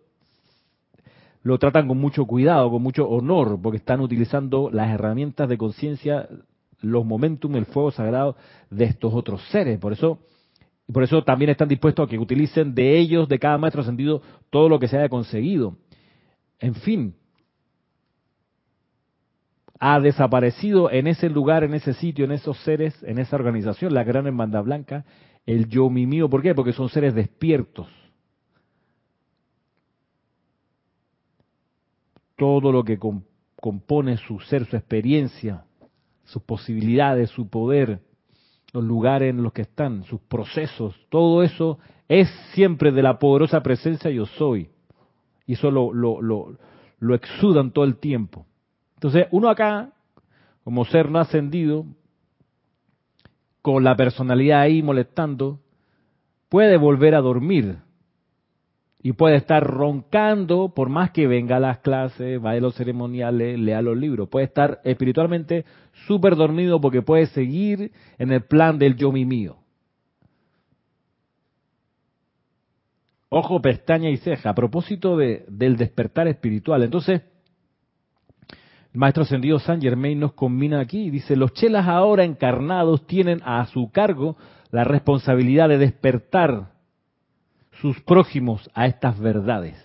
lo tratan con mucho cuidado, con mucho honor, porque están utilizando las herramientas de conciencia los momentum, el fuego sagrado de estos otros seres. Por eso, por eso también están dispuestos a que utilicen de ellos, de cada maestro ascendido, todo lo que se haya conseguido. En fin, ha desaparecido en ese lugar, en ese sitio, en esos seres, en esa organización, la gran hermandad blanca, el yo mi mío. ¿Por qué? Porque son seres despiertos. Todo lo que compone su ser, su experiencia, sus posibilidades, su poder, los lugares en los que están, sus procesos, todo eso es siempre de la poderosa presencia yo soy. Y eso lo, lo, exudan todo el tiempo. Entonces, uno acá, como ser no ascendido, con la personalidad ahí molestando, puede volver a dormir y puede estar roncando por más que venga a las clases, vaya a los ceremoniales, lea los libros. Puede estar espiritualmente súper dormido porque puede seguir en el plan del yo mi mío. Ojo, pestaña y ceja. A propósito de, del despertar espiritual. Entonces, maestro ascendido San Germain nos combina aquí dice, los chelas ahora encarnados tienen a su cargo la responsabilidad de despertar sus prójimos a estas verdades.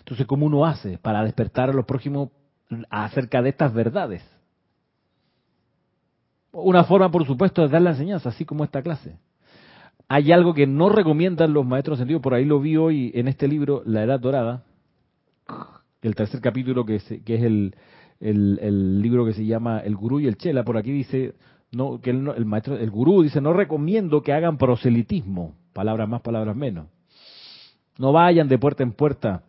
Entonces, ¿cómo uno hace para despertar a los prójimos acerca de estas verdades? Una forma, por supuesto, es dar la enseñanza, así como esta clase. Hay algo que no recomiendan los maestros sentidos, por ahí lo vi hoy en este libro, La Edad Dorada, el tercer capítulo que, es, que es el, libro que se llama El Gurú y el Chela, por aquí dice que el maestro, el gurú dice, no recomiendo que hagan proselitismo, palabras más, palabras menos. No vayan de puerta en puerta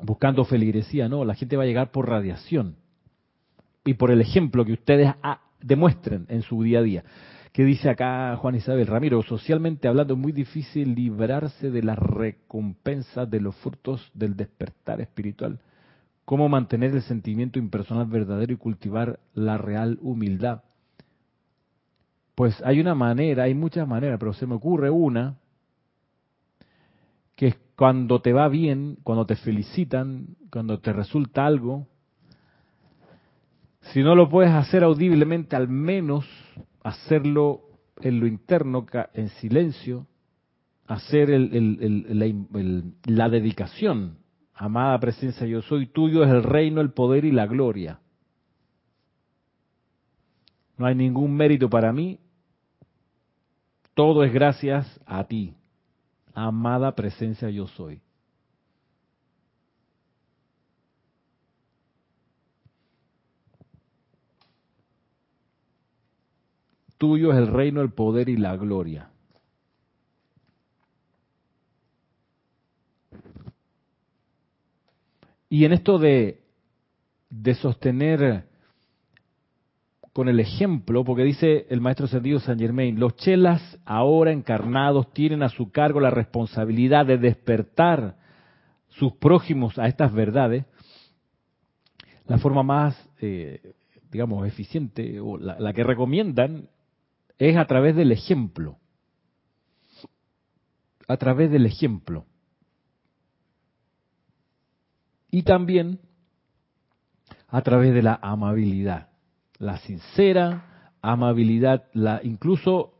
buscando feligresía, no, la gente va a llegar por radiación y por el ejemplo que ustedes ah, demuestren en su día a día. ¿Qué dice acá Juan Isabel Ramiro? Socialmente hablando es muy difícil librarse de las recompensas de los frutos del despertar espiritual. ¿Cómo mantener el sentimiento impersonal verdadero y cultivar la real humildad? Pues hay una manera, hay muchas maneras, pero se me ocurre una que es cuando te va bien, cuando te felicitan, cuando te resulta algo, si no lo puedes hacer audiblemente, al menos hacerlo en lo interno, en silencio, hacer la, dedicación. Amada presencia, yo soy tuyo, es el reino, el poder y la gloria. No hay ningún mérito para mí, todo es gracias a ti. Amada presencia, yo soy. Tuyo es el reino, el poder y la gloria. Y en esto de, de sostener con el ejemplo, porque dice el maestro ascendido San Germain, los chelas ahora encarnados tienen a su cargo la responsabilidad de despertar sus prójimos a estas verdades. La forma más, eh, digamos, eficiente o la que recomiendan es a través del ejemplo. A través del ejemplo. Y también a través de la amabilidad. La sincera amabilidad, la, incluso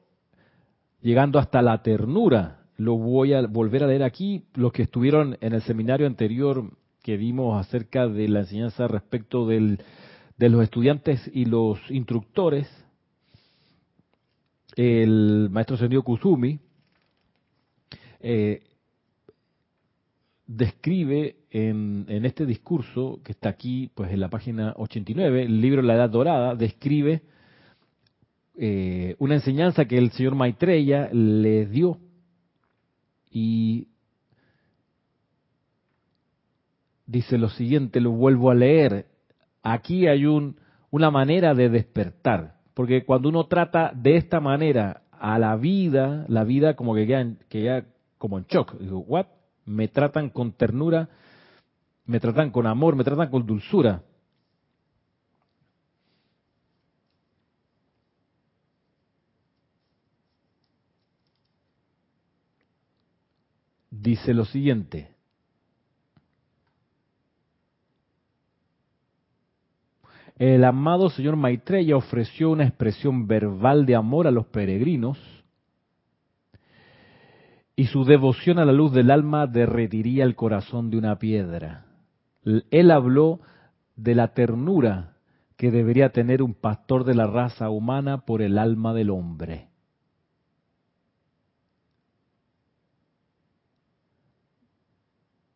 llegando hasta la ternura. Lo voy a volver a leer aquí. Los que estuvieron en el seminario anterior que vimos acerca de la enseñanza respecto del, de los estudiantes y los instructores, el maestro Sendio Kusumi eh, describe en, este discurso que está aquí, pues en la página 89, el libro La Edad Dorada, describe eh, una enseñanza que el señor Maitreya le dio y dice lo siguiente, lo vuelvo a leer. Aquí hay un, una manera de despertar. Porque cuando uno trata de esta manera a la vida, la vida como que queda, que como en shock. Digo, ¿what? Me tratan con ternura, me tratan con amor, me tratan con dulzura. Dice lo siguiente, El amado señor Maitreya ofreció una expresión verbal de amor a los peregrinos y su devoción a la luz del alma derretiría el corazón de una piedra. Él habló de la ternura que debería tener un pastor de la raza humana por el alma del hombre.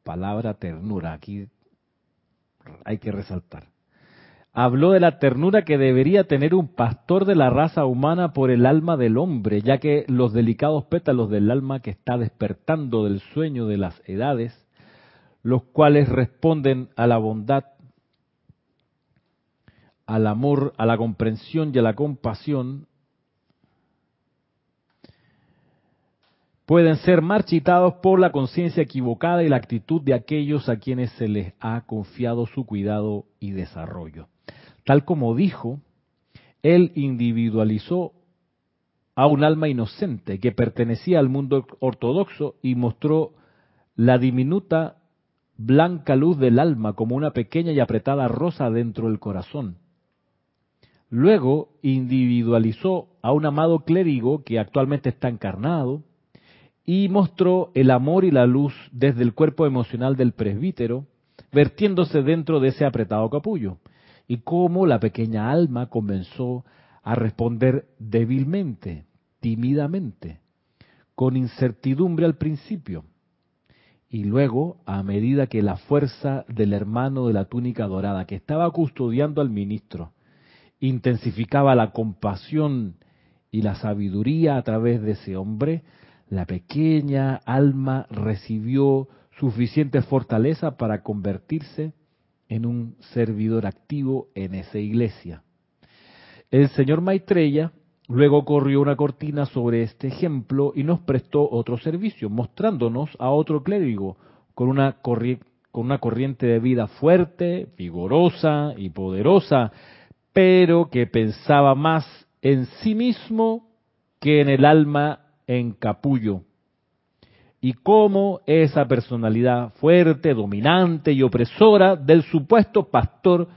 Palabra ternura, aquí hay que resaltar habló de la ternura que debería tener un pastor de la raza humana por el alma del hombre, ya que los delicados pétalos del alma que está despertando del sueño de las edades, los cuales responden a la bondad, al amor, a la comprensión y a la compasión, pueden ser marchitados por la conciencia equivocada y la actitud de aquellos a quienes se les ha confiado su cuidado y desarrollo. Tal como dijo, él individualizó a un alma inocente que pertenecía al mundo ortodoxo y mostró la diminuta blanca luz del alma como una pequeña y apretada rosa dentro del corazón. Luego individualizó a un amado clérigo que actualmente está encarnado y mostró el amor y la luz desde el cuerpo emocional del presbítero, vertiéndose dentro de ese apretado capullo y cómo la pequeña alma comenzó a responder débilmente, tímidamente, con incertidumbre al principio. Y luego, a medida que la fuerza del hermano de la túnica dorada, que estaba custodiando al ministro, intensificaba la compasión y la sabiduría a través de ese hombre, la pequeña alma recibió suficiente fortaleza para convertirse en un servidor activo en esa iglesia. El señor Maitreya luego corrió una cortina sobre este ejemplo y nos prestó otro servicio, mostrándonos a otro clérigo con una, con una corriente de vida fuerte, vigorosa y poderosa, pero que pensaba más en sí mismo que en el alma en capullo. Y cómo esa personalidad fuerte, dominante y opresora del supuesto pastor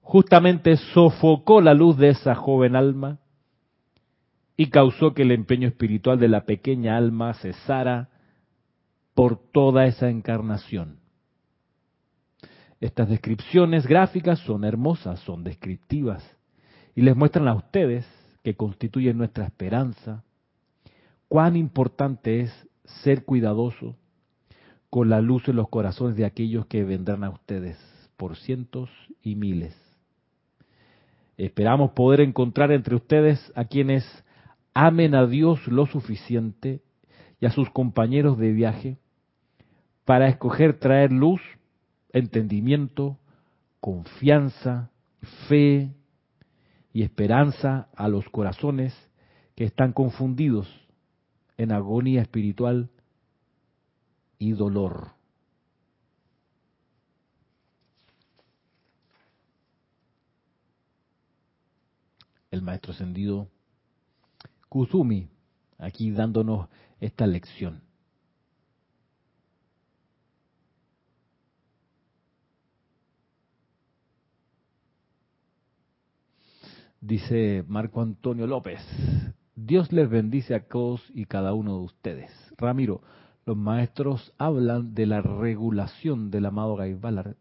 justamente sofocó la luz de esa joven alma y causó que el empeño espiritual de la pequeña alma cesara por toda esa encarnación. Estas descripciones gráficas son hermosas, son descriptivas y les muestran a ustedes que constituyen nuestra esperanza, cuán importante es ser cuidadoso con la luz en los corazones de aquellos que vendrán a ustedes por cientos y miles. Esperamos poder encontrar entre ustedes a quienes amen a Dios lo suficiente y a sus compañeros de viaje para escoger traer luz, entendimiento, confianza, fe y esperanza a los corazones que están confundidos en agonía espiritual y dolor. El maestro ascendido Kuzumi, aquí dándonos esta lección. Dice Marco Antonio López, Dios les bendice a todos y cada uno de ustedes. Ramiro, los maestros hablan de la regulación del amado Gaibalar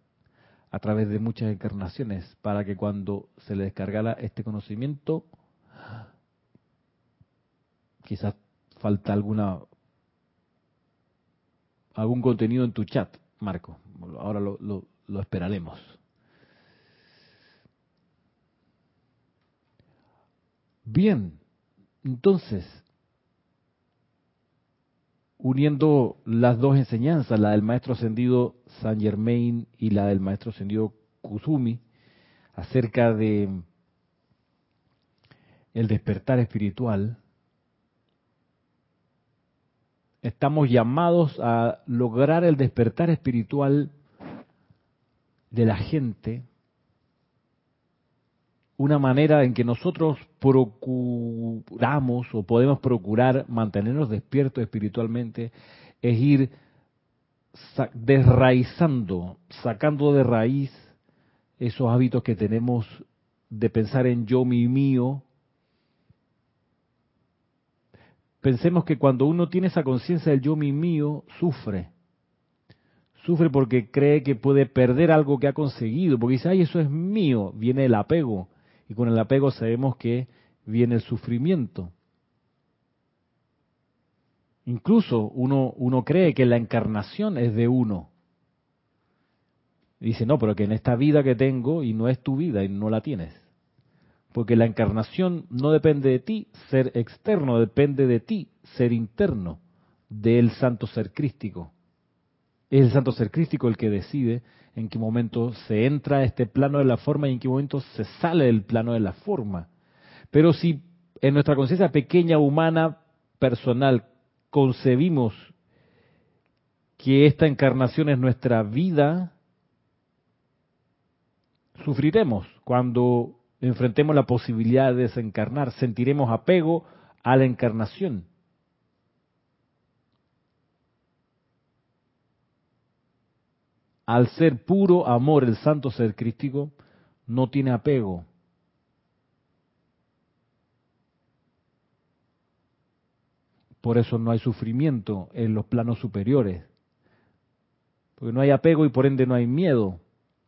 a través de muchas encarnaciones para que cuando se le descargara este conocimiento, quizás falta alguna algún contenido en tu chat, Marco. Ahora lo, lo esperaremos. Bien, entonces, uniendo las dos enseñanzas, la del maestro ascendido San Germain y la del maestro ascendido Kusumi, acerca de el despertar espiritual, estamos llamados a lograr el despertar espiritual de la gente una manera en que nosotros procuramos o podemos procurar mantenernos despiertos espiritualmente es ir desraizando, sacando de raíz esos hábitos que tenemos de pensar en yo, mi, mío. Pensemos que cuando uno tiene esa conciencia del yo, mi, mío, sufre. Sufre porque cree que puede perder algo que ha conseguido, porque dice, ay, eso es mío, viene el apego y con el apego sabemos que viene el sufrimiento. Incluso uno, uno cree que la encarnación es de uno. dice, no, pero que en esta vida que tengo y no es tu vida y no la tienes. Porque la encarnación no depende de ti, ser externo, depende de ti, ser interno, del santo ser crístico. Es el santo ser crístico el que decide en qué momento se entra a este plano de la forma y en qué momento se sale del plano de la forma. Pero si en nuestra conciencia pequeña, humana, personal, concebimos que esta encarnación es nuestra vida, sufriremos cuando enfrentemos la posibilidad de desencarnar, sentiremos apego a la encarnación. Al ser puro amor, el santo ser crístico, no tiene apego. Por eso no hay sufrimiento en los planos superiores. Porque no hay apego y por ende no hay miedo.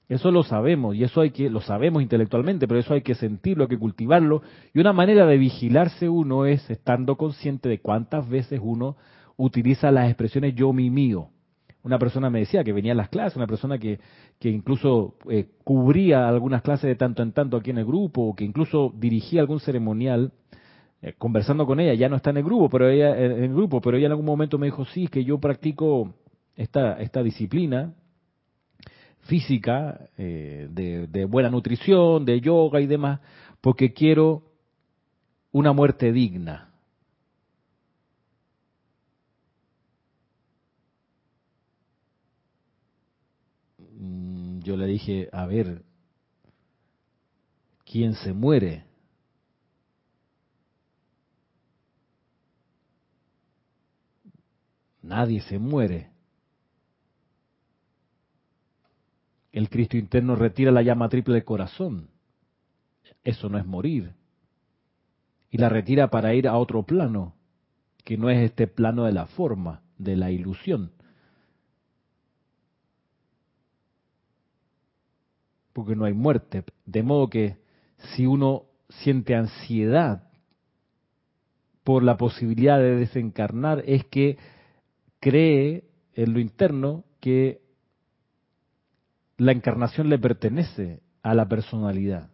Eso lo sabemos y eso hay que lo sabemos intelectualmente, pero eso hay que sentirlo, hay que cultivarlo. Y una manera de vigilarse uno es estando consciente de cuántas veces uno utiliza las expresiones yo, mi, mío una persona me decía que venía a las clases, una persona que, que incluso eh, cubría algunas clases de tanto en tanto aquí en el grupo, o que incluso dirigía algún ceremonial, eh, conversando con ella, ya no está en el grupo, pero ella en el grupo, pero ella en algún momento me dijo, sí, que yo practico esta, esta disciplina física, eh, de, de buena nutrición, de yoga y demás, porque quiero una muerte digna. Mm, yo le dije, a ver, ¿quién se muere? Nadie se muere. El Cristo interno retira la llama triple del corazón. Eso no es morir. Y la retira para ir a otro plano, que no es este plano de la forma, de la ilusión. Porque no hay muerte. De modo que si uno siente ansiedad por la posibilidad de desencarnar, es que cree en lo interno que la encarnación le pertenece a la personalidad.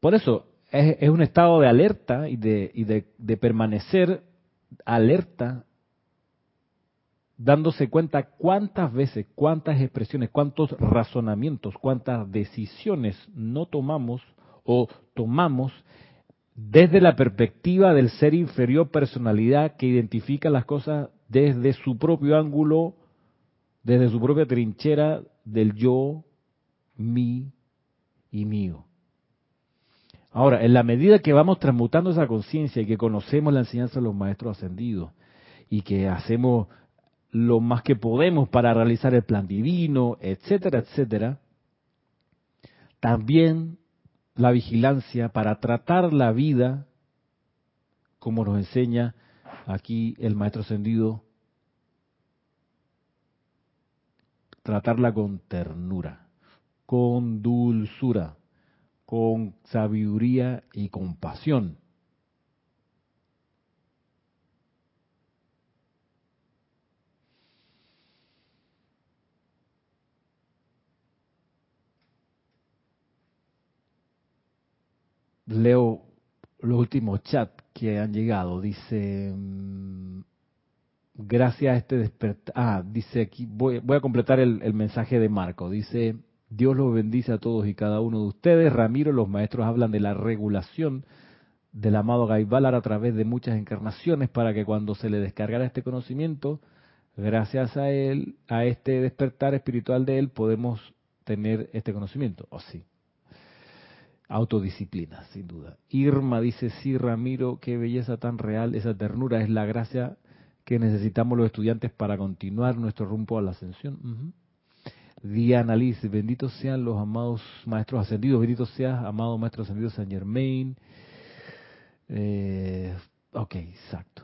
Por eso es, un estado de alerta y, de, de permanecer alerta, dándose cuenta cuántas veces, cuántas expresiones, cuántos razonamientos, cuántas decisiones no tomamos o tomamos desde la perspectiva del ser inferior personalidad que identifica las cosas desde su propio ángulo, desde su propia trinchera del yo, mi y mío. Ahora, en la medida que vamos transmutando esa conciencia y que conocemos la enseñanza de los maestros ascendidos y que hacemos lo más que podemos para realizar el plan divino, etcétera, etcétera, también la vigilancia para tratar la vida como nos enseña aquí el maestro ascendido, tratarla con ternura, con dulzura, con sabiduría y compasión. Leo los últimos chats que han llegado. Dice, mm, gracias a este despertar. Ah, dice aquí, voy, voy a completar el, mensaje de Marco. Dice, Dios los bendice a todos y cada uno de ustedes. Ramiro, los maestros hablan de la regulación del amado Gaibalar a través de muchas encarnaciones para que cuando se le descargara este conocimiento, gracias a él, a este despertar espiritual de él, podemos tener este conocimiento. ¿O oh, sí? Autodisciplina, sin duda. Irma dice, sí, Ramiro, qué belleza tan real, esa ternura es la gracia que necesitamos los estudiantes para continuar nuestro rumbo a la ascensión. Diana Liz, benditos sean los amados maestros ascendidos, benditos seas, amado maestro ascendido San Germain. Eh, ok, exacto.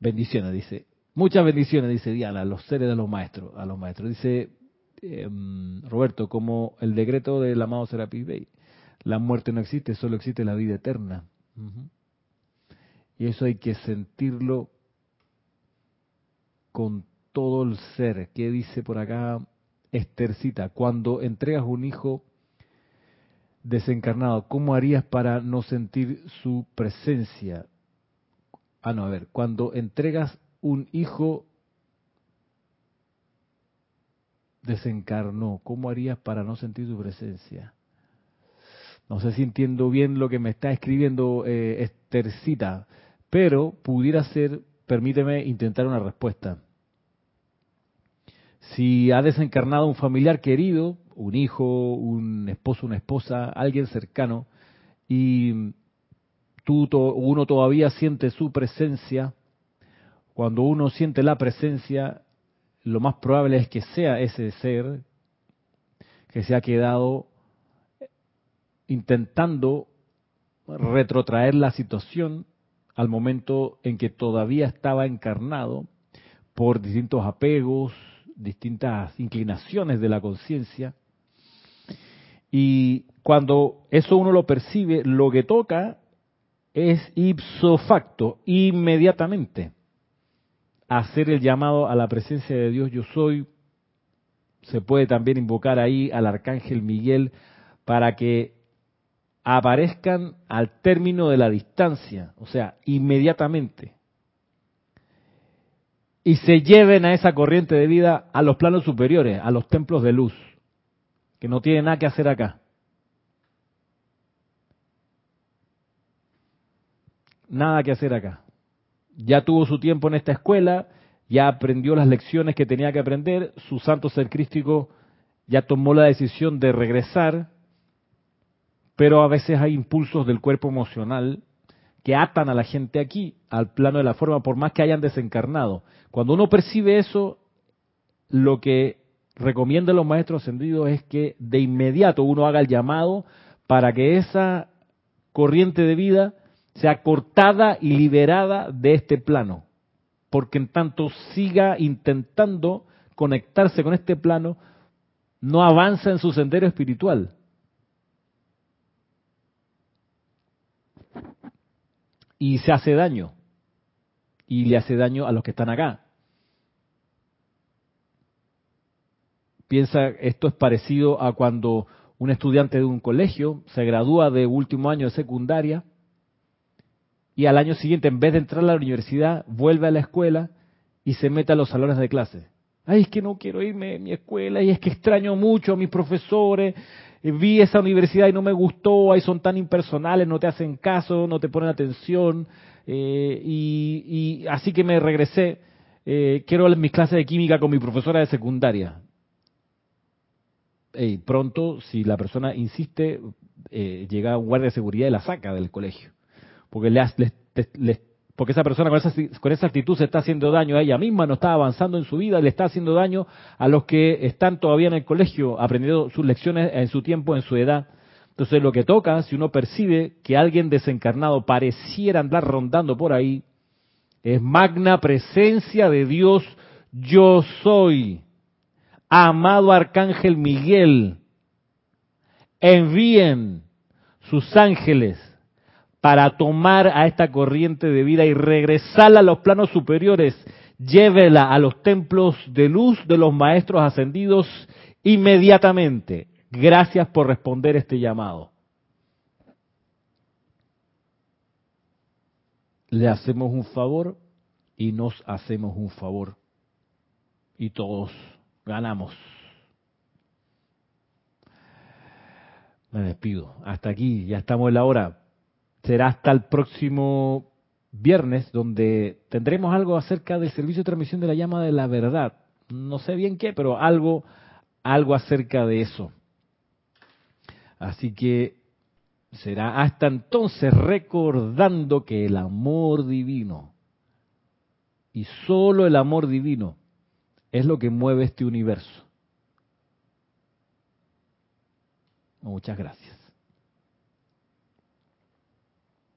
Bendiciones, dice. Muchas bendiciones, dice Diana, a los seres de los maestros, a los maestros. Dice em, Roberto, como el decreto del amado Serapis Bey la muerte no existe, solo existe la vida eterna. Y eso hay que sentirlo con todo el ser. ¿Qué dice por acá Estercita? Cuando entregas un hijo desencarnado, ¿cómo harías para no sentir su presencia? Ah, no, a ver, cuando entregas un hijo desencarnó, ¿cómo harías para no sentir su presencia? No sé si entiendo bien lo que me está escribiendo eh, Estercita, pero pudiera ser, permíteme intentar una respuesta. Si ha desencarnado un familiar querido, un hijo, un esposo, una esposa, alguien cercano, y tú, uno todavía siente su presencia, cuando uno siente la presencia, lo más probable es que sea ese ser que se ha quedado intentando retrotraer la situación al momento en que todavía estaba encarnado por distintos apegos, distintas inclinaciones de la conciencia. Y cuando eso uno lo percibe, lo que toca es ipso facto, inmediatamente, hacer el llamado a la presencia de Dios yo soy. Se puede también invocar ahí al arcángel Miguel para que aparezcan al término de la distancia, o sea, inmediatamente. y se lleven a esa corriente de vida a los planos superiores, a los templos de luz, que no tienen nada que hacer acá. Nada que hacer acá. Ya tuvo su tiempo en esta escuela, ya aprendió las lecciones que tenía que aprender, su santo ser crístico ya tomó la decisión de regresar, pero a veces hay impulsos del cuerpo emocional que atan a la gente aquí, al plano de la forma, por más que hayan desencarnado. Cuando uno percibe eso, lo que recomiendan los maestros ascendidos es que de inmediato uno haga el llamado para que esa corriente de vida sea cortada y liberada de este plano. Porque en tanto siga intentando conectarse con este plano, no avanza en su sendero espiritual. Y se hace daño. Y le hace daño a los que están acá. Piensa, esto es parecido a cuando un estudiante de un colegio se gradúa de último año de secundaria y al año siguiente, en vez de entrar a la universidad, vuelve a la escuela y se mete a los salones de clase. Ay, es que no quiero irme a mi escuela y es que extraño mucho a mis profesores. Eh, vi esa universidad y no me gustó, ahí son tan impersonales, no te hacen caso, no te ponen atención. Eh, y, así que me regresé. Eh, quiero mis clases de química con mi profesora de secundaria. Y pronto, si la persona insiste, llega un guardia de seguridad y la saca del colegio porque, le, porque esa persona con esa, actitud se está haciendo daño a ella misma, no está avanzando en su vida, le está haciendo daño a los que están todavía en el colegio aprendiendo sus lecciones en su tiempo, en su edad. Entonces lo que toca, si uno percibe que alguien desencarnado pareciera andar rondando por ahí, es magna presencia de Dios, yo soy. Amado Arcángel Miguel, envíen sus ángeles para tomar a esta corriente de vida y regresarla a los planos superiores. Llévela a los templos de luz de los maestros ascendidos inmediatamente. Gracias por responder este llamado. Le hacemos un favor y nos hacemos un favor. Y todos ganamos. Me despido. Hasta aquí, ya estamos en la hora será hasta el próximo viernes, donde tendremos algo acerca del servicio de transmisión de la llama de la verdad. No sé bien qué, pero algo, algo acerca de eso. Así que será hasta entonces recordando que el amor divino, y solo el amor divino, es lo que mueve este universo. Muchas gracias.